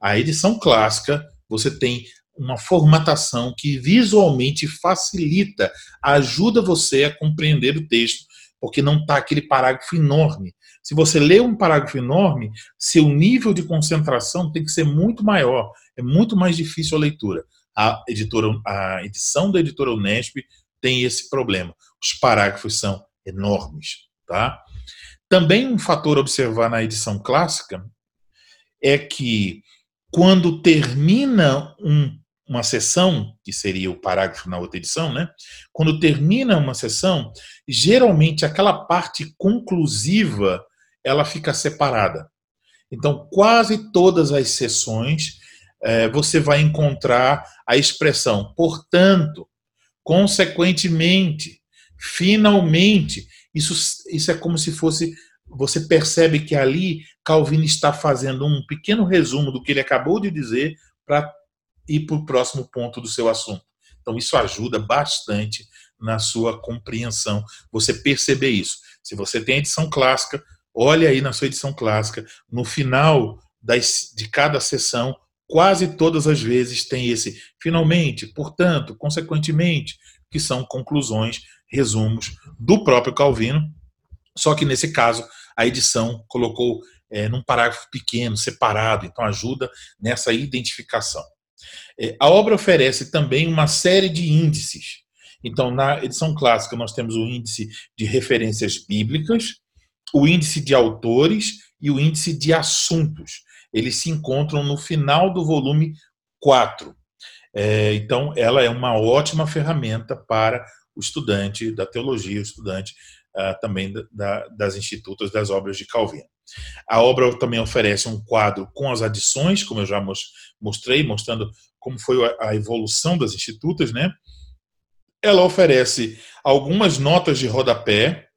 A edição clássica, você tem uma formatação que visualmente facilita, ajuda você a compreender o texto, porque não está aquele parágrafo enorme. Se você lê um parágrafo enorme, seu nível de concentração tem que ser muito maior, é muito mais difícil a leitura. A, editora, a edição da editora Unesp tem esse problema. Os parágrafos são enormes. Tá? Também um fator a observar na edição clássica é que quando termina um, uma sessão, que seria o parágrafo na outra edição, né? Quando termina uma sessão, geralmente aquela parte conclusiva ela fica separada. Então, quase todas as sessões é, você vai encontrar a expressão portanto, consequentemente, finalmente. Isso, isso é como se fosse. Você percebe que ali Calvino está fazendo um pequeno resumo do que ele acabou de dizer para ir para o próximo ponto do seu assunto. Então, isso ajuda bastante na sua compreensão, você perceber isso. Se você tem edição clássica, olhe aí na sua edição clássica, no final das, de cada sessão, quase todas as vezes tem esse finalmente, portanto, consequentemente, que são conclusões, resumos do próprio Calvino. Só que nesse caso, a edição colocou é, num parágrafo pequeno, separado, então ajuda nessa identificação. É, a obra oferece também uma série de índices. Então, na edição clássica, nós temos o índice de referências bíblicas, o índice de autores e o índice de assuntos. Eles se encontram no final do volume 4. É, então, ela é uma ótima ferramenta para o estudante da teologia, o estudante uh, também da, das institutas das obras de Calvino. A obra também oferece um quadro com as adições, como eu já mostrei, mostrando como foi a evolução das institutas, né? Ela oferece algumas notas de rodapé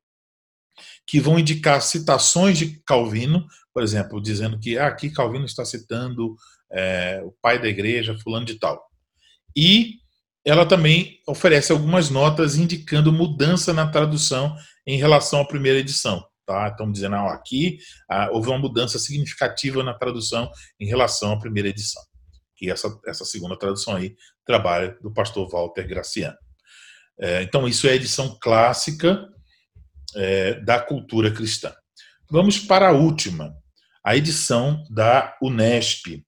que vão indicar citações de Calvino, por exemplo, dizendo que ah, aqui Calvino está citando é, o pai da igreja, fulano de tal. E ela também oferece algumas notas indicando mudança na tradução em relação à primeira edição. Tá? Estamos dizendo, ah, aqui ah, houve uma mudança significativa na tradução em relação à primeira edição. E essa, essa segunda tradução aí, trabalho do pastor Walter Graciano. É, então, isso é a edição clássica é, da cultura cristã. Vamos para a última, a edição da Unesp.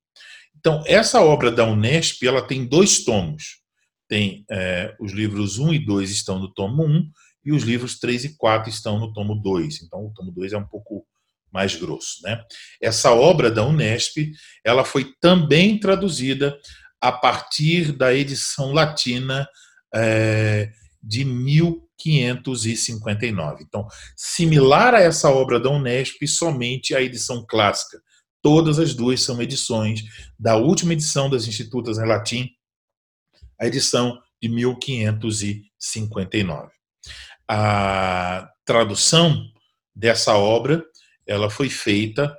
Então, essa obra da Unesp ela tem dois tomos. Tem é, os livros 1 e 2 estão no tomo 1 e os livros 3 e 4 estão no tomo 2. Então, o tomo 2 é um pouco mais grosso. Né? Essa obra da Unesp ela foi também traduzida a partir da edição latina é, de 1559. Então, similar a essa obra da Unesp, somente a edição clássica Todas as duas são edições da última edição das Institutas em Latim, a edição de 1559. A tradução dessa obra ela foi feita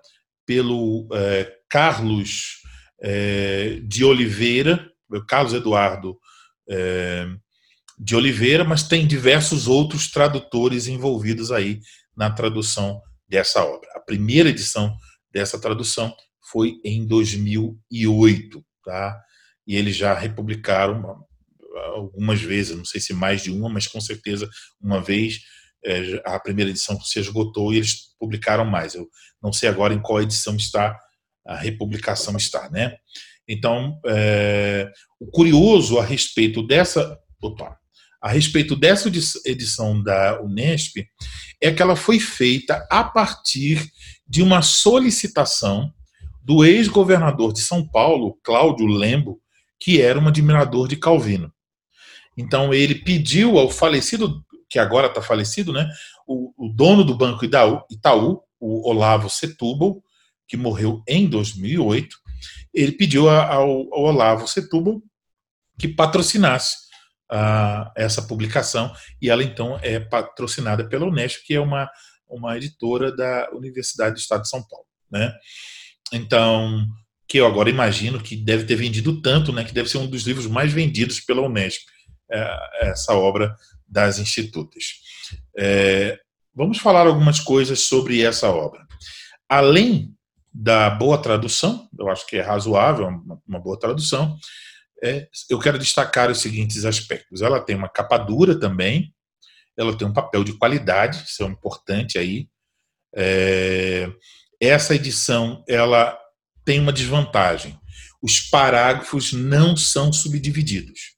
pelo é, Carlos é, de Oliveira, Carlos Eduardo é, de Oliveira, mas tem diversos outros tradutores envolvidos aí na tradução dessa obra. A primeira edição dessa tradução foi em 2008, tá? E eles já republicaram algumas vezes, não sei se mais de uma, mas com certeza uma vez é, a primeira edição se esgotou e eles publicaram mais. Eu não sei agora em qual edição está a republicação está, né? Então, é, o curioso a respeito dessa, opa, a respeito dessa edição da Unesp é que ela foi feita a partir de uma solicitação do ex-governador de São Paulo, Cláudio Lembo, que era um admirador de Calvino. Então ele pediu ao falecido, que agora está falecido, né, o, o, dono do Banco Itaú, Itaú, o Olavo Setúbal, que morreu em 2008, ele pediu ao, ao Olavo Setúbal que patrocinasse essa publicação e ela então é patrocinada pela Unesco, que é uma uma editora da Universidade do Estado de São Paulo, né? Então, que eu agora imagino que deve ter vendido tanto, né, que deve ser um dos livros mais vendidos pela Unesp, essa obra das institutas. É, vamos falar algumas coisas sobre essa obra. Além da boa tradução, eu acho que é razoável, uma, uma boa tradução, é, eu quero destacar os seguintes aspectos. Ela tem uma capa dura também, ela tem um papel de qualidade, isso é importante aí. É, essa edição ela tem uma desvantagem. Os parágrafos não são subdivididos.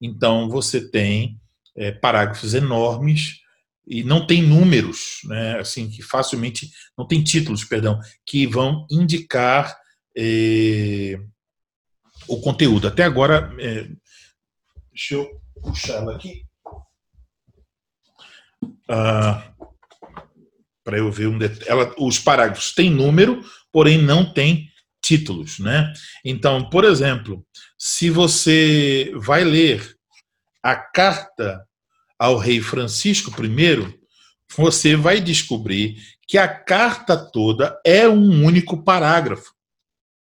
Então você tem é, parágrafos enormes e não tem números, né, assim que facilmente não tem títulos, perdão, que vão indicar é, o conteúdo. Até agora, é, deixa eu puxar ela aqui ah, para eu ver um ela, os parágrafos têm número, porém não tem títulos, né? Então, por exemplo, se você vai ler a carta ao rei Francisco I, você vai descobrir que a carta toda é um único parágrafo.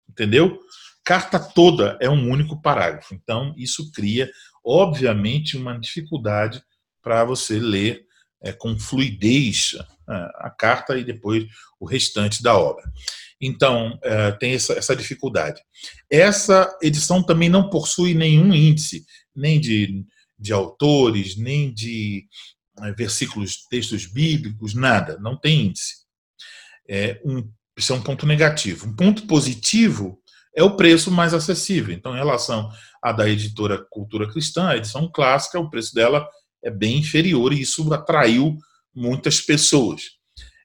Entendeu? Carta toda é um único parágrafo. Então, isso cria, obviamente, uma dificuldade para você ler é, com fluidez a, é, a carta e depois o restante da obra. Então, é, tem essa, dificuldade. Essa edição também não possui nenhum índice, nem de, de autores, nem de é, versículos, textos bíblicos, nada, não tem índice. É um, isso é um ponto negativo. Um ponto positivo é o preço mais acessível. Então, em relação à da editora Cultura Cristã, a edição clássica, o preço dela é bem inferior e isso atraiu muitas pessoas.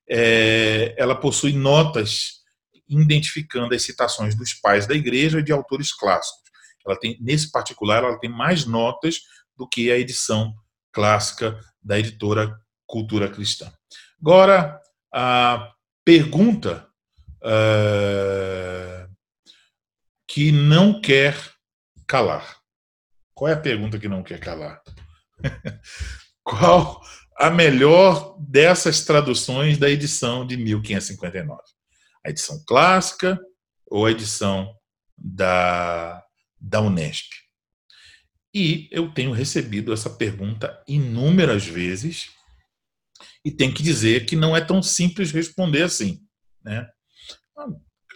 É, ela possui notas identificando as citações dos pais da igreja e de autores clássicos. Ela tem, nesse particular, ela tem mais notas do que a edição clássica da editora Cultura Cristã. Agora, a pergunta uh, que não quer calar. Qual é a pergunta que não quer calar? Qual a melhor dessas traduções da edição de 1559? A edição clássica ou a edição da, da Unesp? E eu tenho recebido essa pergunta inúmeras vezes e tenho que dizer que não é tão simples responder assim. Né?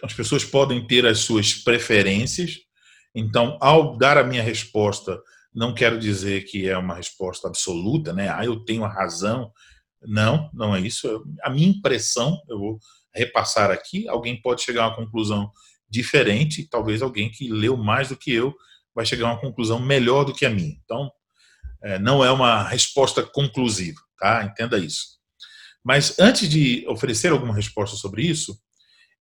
As pessoas podem ter as suas preferências, então, ao dar a minha resposta, não quero dizer que é uma resposta absoluta, né? Ah, eu tenho a razão. Não, não é isso. A minha impressão, eu vou repassar aqui, alguém pode chegar a uma conclusão diferente, talvez alguém que leu mais do que eu vai chegar a uma conclusão melhor do que a minha. Então, é, não é uma resposta conclusiva, tá? Entenda isso. Mas antes de oferecer alguma resposta sobre isso,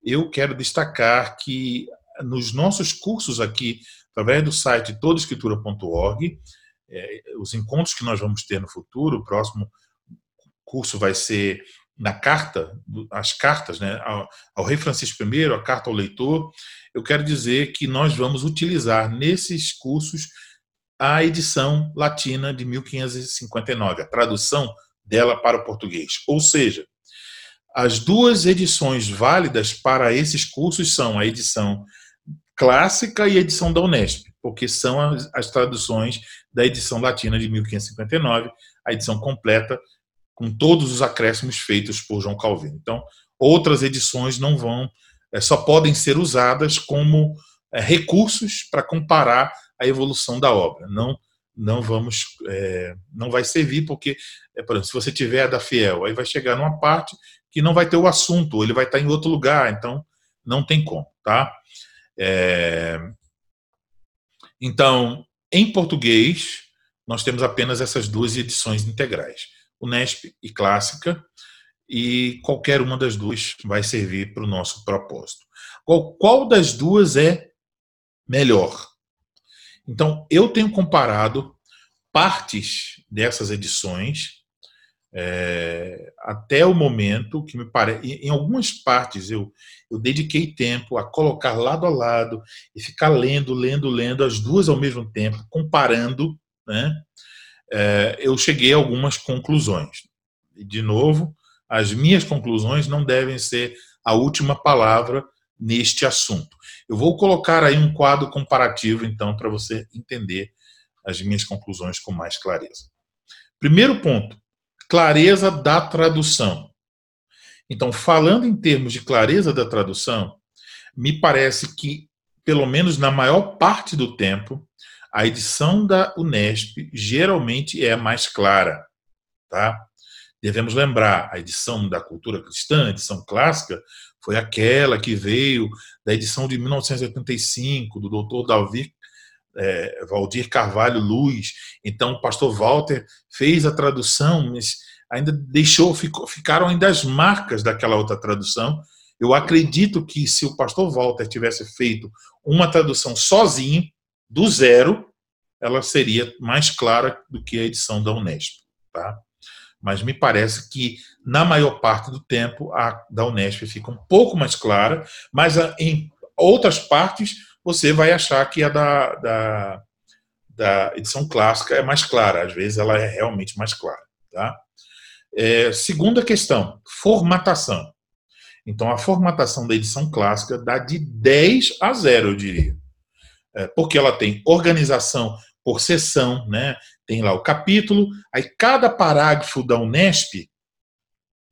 eu quero destacar que nos nossos cursos aqui, através do site todoescritura.org, é, os encontros que nós vamos ter no futuro, o próximo curso vai ser na carta, as cartas, né, ao, ao, rei Francisco I, a carta ao leitor, eu quero dizer que nós vamos utilizar nesses cursos a edição latina de 1559, a tradução dela para o português. Ou seja, as duas edições válidas para esses cursos são a edição clássica e a edição da Unesp, porque são as, as traduções da edição latina de 1559, a edição completa com todos os acréscimos feitos por João Calvino. Então, outras edições não vão, é, só podem ser usadas como é, recursos para comparar a evolução da obra. Não, não vamos, é, não vai servir porque, é, por exemplo, se você tiver a da Fiel, aí vai chegar numa parte que não vai ter o assunto, ele vai estar em outro lugar, então não tem como, tá? É, então, em português, nós temos apenas essas duas edições integrais. Unesp e Clássica, e qualquer uma das duas vai servir para o nosso propósito. Qual, qual das duas é melhor? Então, eu tenho comparado partes dessas edições é, até o momento que me parece. Em algumas partes eu, eu dediquei tempo a colocar lado a lado e ficar lendo, lendo, lendo as duas ao mesmo tempo, comparando, né? É, eu cheguei a algumas conclusões. De novo, as minhas conclusões não devem ser a última palavra neste assunto. Eu vou colocar aí um quadro comparativo, então, para você entender as minhas conclusões com mais clareza. Primeiro ponto: clareza da tradução. Então, falando em termos de clareza da tradução, me parece que, pelo menos na maior parte do tempo, a edição da Unesp geralmente é mais clara, tá? Devemos lembrar, a edição da cultura cristã, a edição clássica, foi aquela que veio da edição de 1985, do doutor Davi, é, Valdir Carvalho Luz. Então, o pastor Walter fez a tradução, mas ainda deixou, ficou, ficaram ainda as marcas daquela outra tradução. Eu acredito que se o pastor Walter tivesse feito uma tradução sozinho, do zero, ela seria mais clara do que a edição da Unesp. Tá? Mas me parece que, na maior parte do tempo, a da Unesp fica um pouco mais clara, mas a, em outras partes você vai achar que a da, da, da edição clássica é mais clara. Às vezes ela é realmente mais clara. Tá? É, segunda questão, formatação. Então, a formatação da edição clássica dá de 10 a 0, eu diria. É, porque ela tem organização por sessão, né? tem lá o capítulo, aí cada parágrafo da Unesp,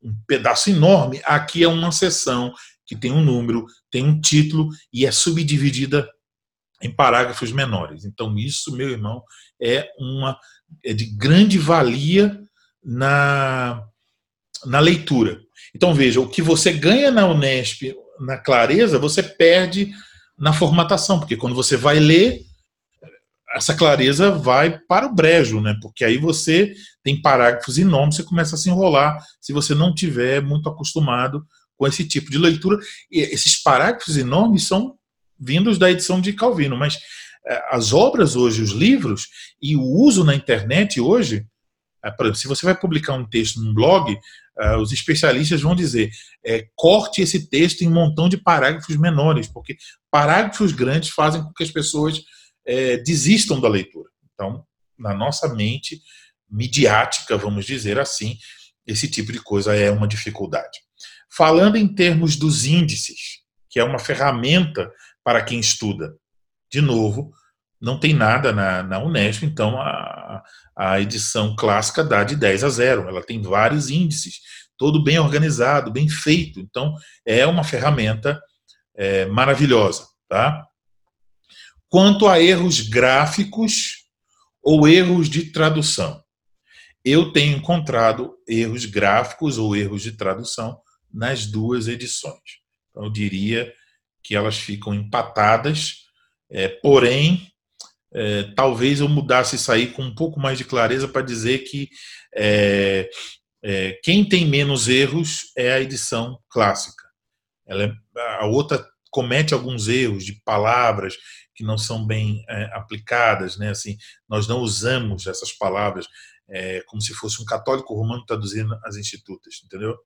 um pedaço enorme, aqui é uma sessão que tem um número, tem um título e é subdividida em parágrafos menores. Então, isso, meu irmão, é uma é de grande valia na, na leitura. Então, veja, o que você ganha na Unesp, na clareza, você perde na formatação, porque quando você vai ler, essa clareza vai para o brejo, né? Porque aí você tem parágrafos enormes, você começa a se enrolar se você não tiver muito acostumado com esse tipo de leitura. E esses parágrafos enormes são vindos da edição de Calvino, mas eh, as obras hoje, os livros e o uso na internet hoje, eh, por exemplo, se você vai publicar um texto num blog, eh, os especialistas vão dizer é, corte esse texto em um montão de parágrafos menores, porque parágrafos grandes fazem com que as pessoas é, desistam da leitura. Então, na nossa mente midiática, vamos dizer assim, esse tipo de coisa é uma dificuldade. Falando em termos dos índices, que é uma ferramenta para quem estuda. De novo, não tem nada na, na então a, a edição clássica dá de 10 a 0. Ela tem vários índices, todo bem organizado, bem feito. Então, é uma ferramenta é, maravilhosa. Tá? Quanto a erros gráficos ou erros de tradução, eu tenho encontrado erros gráficos ou erros de tradução nas duas edições. Então, eu diria que elas ficam empatadas, é, porém, é, talvez eu mudasse isso aí com um pouco mais de clareza para dizer que é, é, quem tem menos erros é a edição clássica. Ela é, a outra comete alguns erros de palavras que não são bem é, aplicadas, né? Assim, nós não usamos essas palavras é, como se fosse um católico romano traduzindo as institutas, entendeu?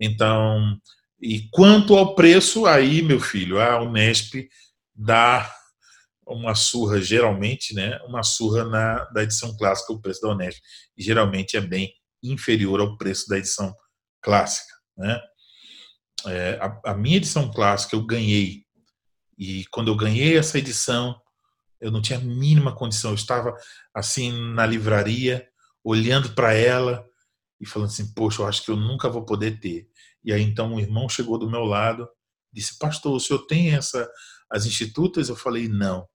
Então, e quanto ao preço, aí, meu filho, a Unesp dá uma surra, geralmente, né? Uma surra na, da edição clássica, o preço da Unesp. Geralmente é bem inferior ao preço da edição clássica, né? É, a, a minha edição clássica eu ganhei. E quando eu ganhei essa edição, eu não tinha a mínima condição. Eu estava assim na livraria, olhando para ela e falando assim: Poxa, eu acho que eu nunca vou poder ter. E aí então um irmão chegou do meu lado, disse: "Pastor, o senhor tem essa as institutas?" Eu falei: "Não".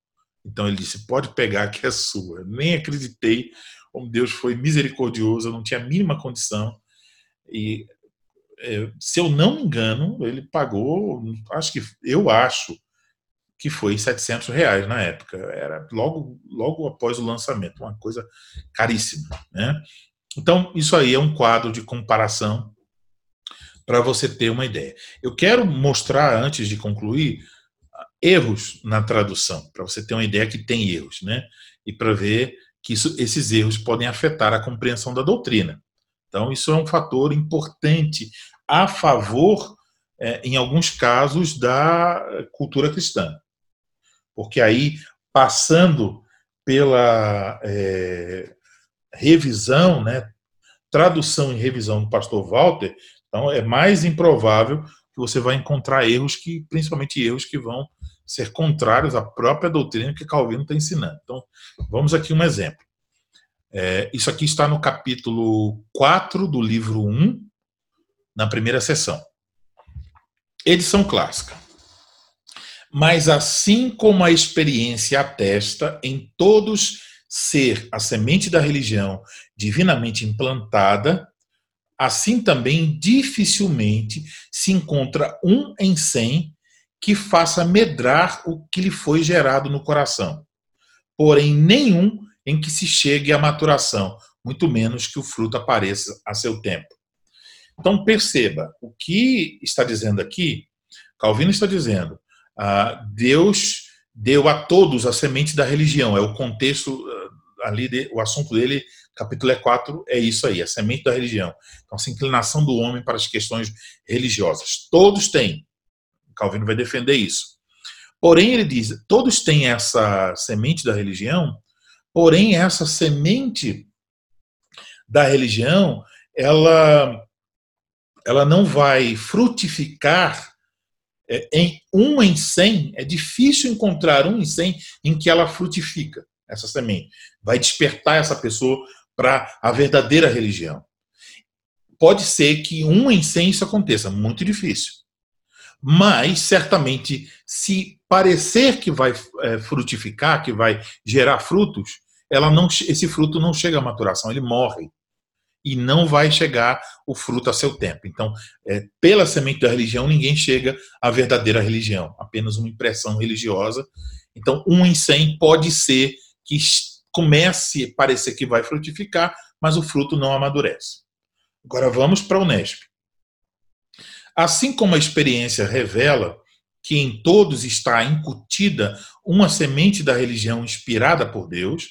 Então ele disse: "Pode pegar que é sua". Nem acreditei como Deus foi misericordioso, eu não tinha a mínima condição. E é, se eu não me engano, ele pagou, acho que eu acho que foi 700 reais na época. Era logo, logo após o lançamento, uma coisa caríssima. Né? Então, isso aí é um quadro de comparação para você ter uma ideia. Eu quero mostrar, antes de concluir, erros na tradução, para você ter uma ideia que tem erros, né? E para ver que isso, esses erros podem afetar a compreensão da doutrina. Então, isso é um fator importante a favor, é, em alguns casos, da cultura cristã. Porque aí, passando pela é, revisão, né, tradução e revisão do pastor Walter, então, é mais improvável que você vai encontrar erros que, principalmente erros que vão ser contrários à própria doutrina que Calvino está ensinando. Então, vamos aqui um exemplo. É, isso aqui está no capítulo 4 do livro 1, na primeira sessão. Edição clássica. Mas assim como a experiência atesta em todos ser a semente da religião divinamente implantada, assim também dificilmente se encontra um em cem que faça medrar o que lhe foi gerado no coração. Porém, nenhum em que se chegue à maturação, muito menos que o fruto apareça a seu tempo. Então, perceba, o que está dizendo aqui, Calvino está dizendo, ah, Deus deu a todos a semente da religião, é o contexto ah, ali, de, o assunto dele capítulo 4 é isso aí, a semente da religião. Então, essa inclinação do homem para as questões religiosas. Todos têm. Calvino vai defender isso. Porém, ele diz: todos têm essa semente da religião, porém, essa semente da religião, ela, ela não vai frutificar é, em um em cem. É difícil encontrar um em cem em que ela frutifica, essa semente. Vai despertar essa pessoa para a verdadeira religião. Pode ser que um em cem isso aconteça, muito difícil. Mas, certamente, se parecer que vai é, frutificar, que vai gerar frutos, ela não, esse fruto não chega à maturação, ele morre. E não vai chegar o fruto a seu tempo. Então, é, pela semente da religião, ninguém chega à verdadeira religião, apenas uma impressão religiosa. Então, um em cem pode ser que comece a parecer que vai frutificar, mas o fruto não amadurece. Agora vamos para o Nesp. Assim como a experiência revela que em todos está incutida uma semente da religião inspirada por Deus,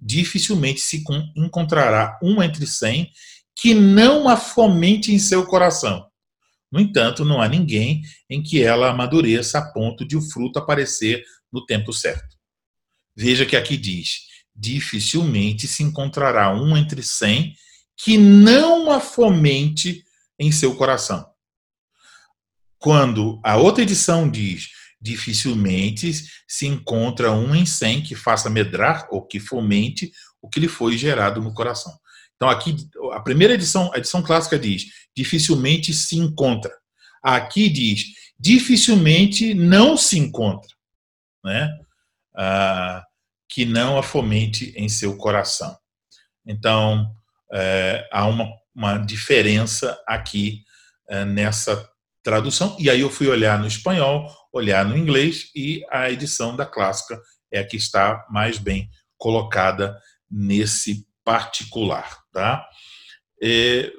dificilmente se encontrará um entre cem que não a fomente em seu coração. No entanto, não há ninguém em que ela amadureça a ponto de o fruto aparecer no tempo certo. Veja que aqui diz: dificilmente se encontrará um entre cem que não a fomente em seu coração. Quando a outra edição diz dificilmente se encontra um em cem que faça medrar ou que fomente o que lhe foi gerado no coração. Então aqui a primeira edição, a edição clássica diz dificilmente se encontra. Aqui diz dificilmente não se encontra, né? Ah, que não a fomente em seu coração. Então, é, há uma, uma diferença aqui é, nessa tradução. E aí eu fui olhar no espanhol, olhar no inglês, e a edição da clássica é a que está mais bem colocada nesse particular. Tá? E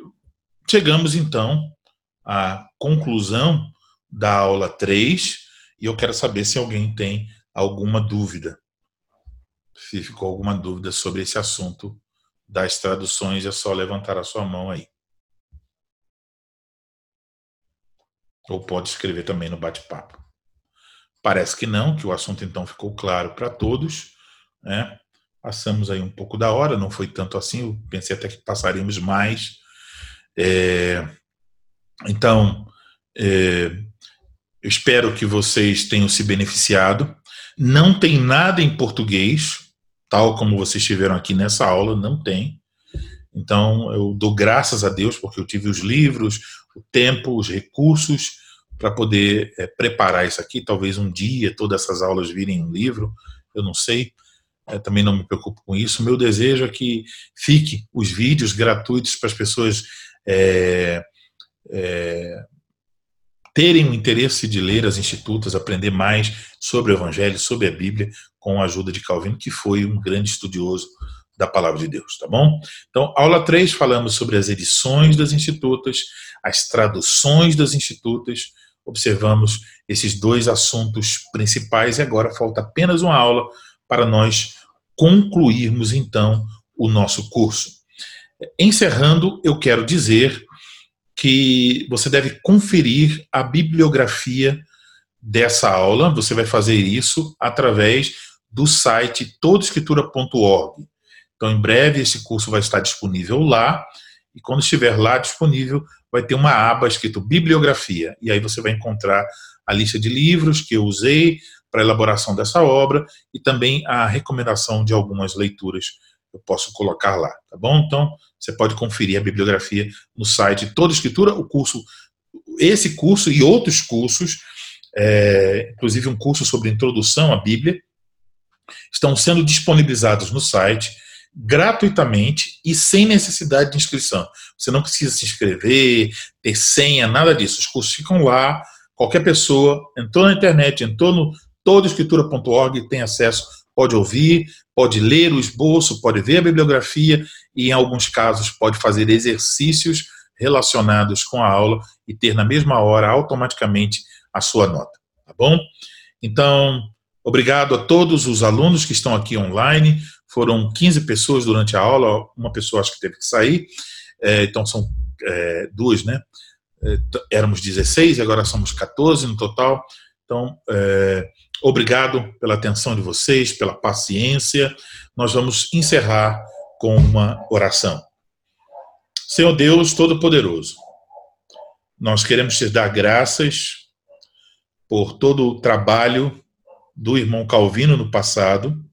chegamos então à conclusão da aula 3, e eu quero saber se alguém tem alguma dúvida se ficou alguma dúvida sobre esse assunto das traduções, é só levantar a sua mão aí. Ou pode escrever também no bate-papo. Parece que não, que o assunto então ficou claro para todos. Né? Passamos aí um pouco da hora, não foi tanto assim, eu pensei até que passaríamos mais. É, então, é, eu espero que vocês tenham se beneficiado. Não tem nada em português, tal como vocês tiveram aqui nessa aula, não tem. Então, eu dou graças a Deus porque eu tive os livros, o tempo, os recursos para poder é, preparar isso aqui. Talvez um dia todas essas aulas virem um livro, eu não sei. É, também não me preocupo com isso. Meu desejo é que fique os vídeos gratuitos para as pessoas é, terem o interesse de ler as institutas, aprender mais sobre o Evangelho, sobre a Bíblia, com a ajuda de Calvino, que foi um grande estudioso da palavra de Deus, tá bom? Então, aula 3, falamos sobre as edições das institutas, as traduções das institutas, observamos esses dois assuntos principais e agora falta apenas uma aula para nós concluirmos então o nosso curso. Encerrando, eu quero dizer que você deve conferir a bibliografia dessa aula. Você vai fazer isso através do site todoescritura.org. Então, em breve, esse curso vai estar disponível lá. E quando estiver lá disponível, vai ter uma aba escrito Bibliografia. E aí você vai encontrar a lista de livros que eu usei para a elaboração dessa obra e também a recomendação de algumas leituras eu posso colocar lá, tá bom? Então, você pode conferir a bibliografia no site Toda Escritura, o curso, esse curso e outros cursos, é, inclusive um curso sobre introdução à Bíblia, estão sendo disponibilizados no site gratuitamente e sem necessidade de inscrição. Você não precisa se inscrever, ter senha, nada disso. Os cursos ficam lá, qualquer pessoa entrou na internet, entrou no todoescritura.org tem acesso pode ouvir, pode ler o esboço, pode ver a bibliografia e, em alguns casos, pode fazer exercícios relacionados com a aula e ter na mesma hora automaticamente a sua nota, tá bom? Então, obrigado a todos os alunos que estão aqui online. Foram 15 pessoas durante a aula, uma pessoa acho que teve que sair, é, então são é, duas, né? É, éramos 16 e agora somos 14 no total. Então, é, Obrigado pela atenção de vocês, pela paciência. Nós vamos encerrar com uma oração. Senhor Deus Todo-Poderoso, nós queremos te dar graças por todo o trabalho do irmão Calvino no passado,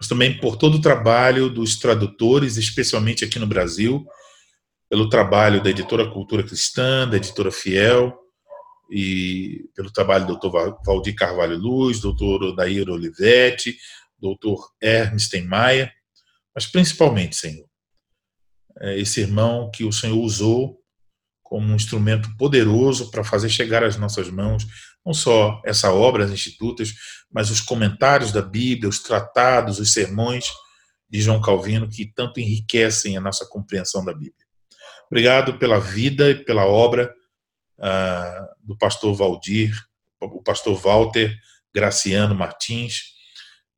mas também por todo o trabalho dos tradutores, especialmente aqui no Brasil, pelo trabalho da editora Cultura Cristã, da editora Fiel, e pelo trabalho do Dr. Valdir Carvalho Luz, doutor Odair Olivetti, doutor Hermes Maia, mas principalmente, Senhor, é esse irmão que o Senhor usou como um instrumento poderoso para fazer chegar às nossas mãos não só essa obra, as institutas, mas os comentários da Bíblia, os tratados, os sermões de João Calvino que tanto enriquecem a nossa compreensão da Bíblia. Obrigado pela vida e pela obra uh, do pastor Valdir, o pastor Walter Graciano Martins,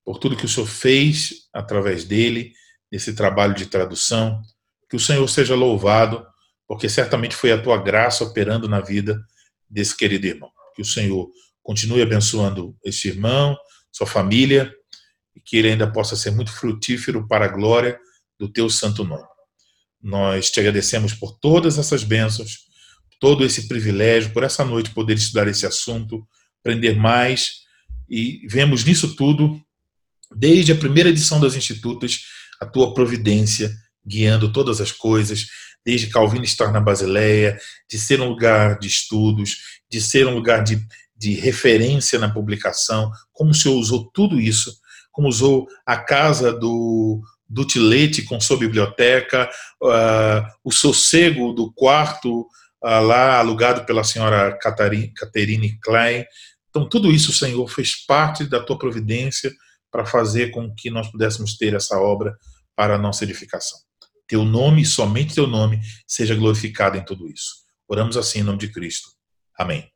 por tudo que o Senhor fez através dele, nesse trabalho de tradução. Que o Senhor seja louvado porque certamente foi a tua graça operando na vida desse querido irmão. Que o Senhor continue abençoando esse irmão, sua família, e que ele ainda possa ser muito frutífero para a glória do teu santo nome. Nós te agradecemos por todas essas bênçãos, todo esse privilégio, por essa noite poder estudar esse assunto, aprender mais, e vemos nisso tudo, desde a primeira edição das Institutas, a tua providência guiando todas as coisas, desde Calvino estar na Basileia, de ser um lugar de estudos, de ser um lugar de, de referência na publicação, como o senhor usou tudo isso, como usou a casa do, do Tilete com sua biblioteca, uh, o sossego do quarto uh, lá alugado pela senhora Caterine Klein. Então, tudo isso, Senhor, fez parte da tua providência para fazer com que nós pudéssemos ter essa obra para a nossa edificação. Teu nome, somente teu nome, seja glorificado em tudo isso. Oramos assim em nome de Cristo. Amém.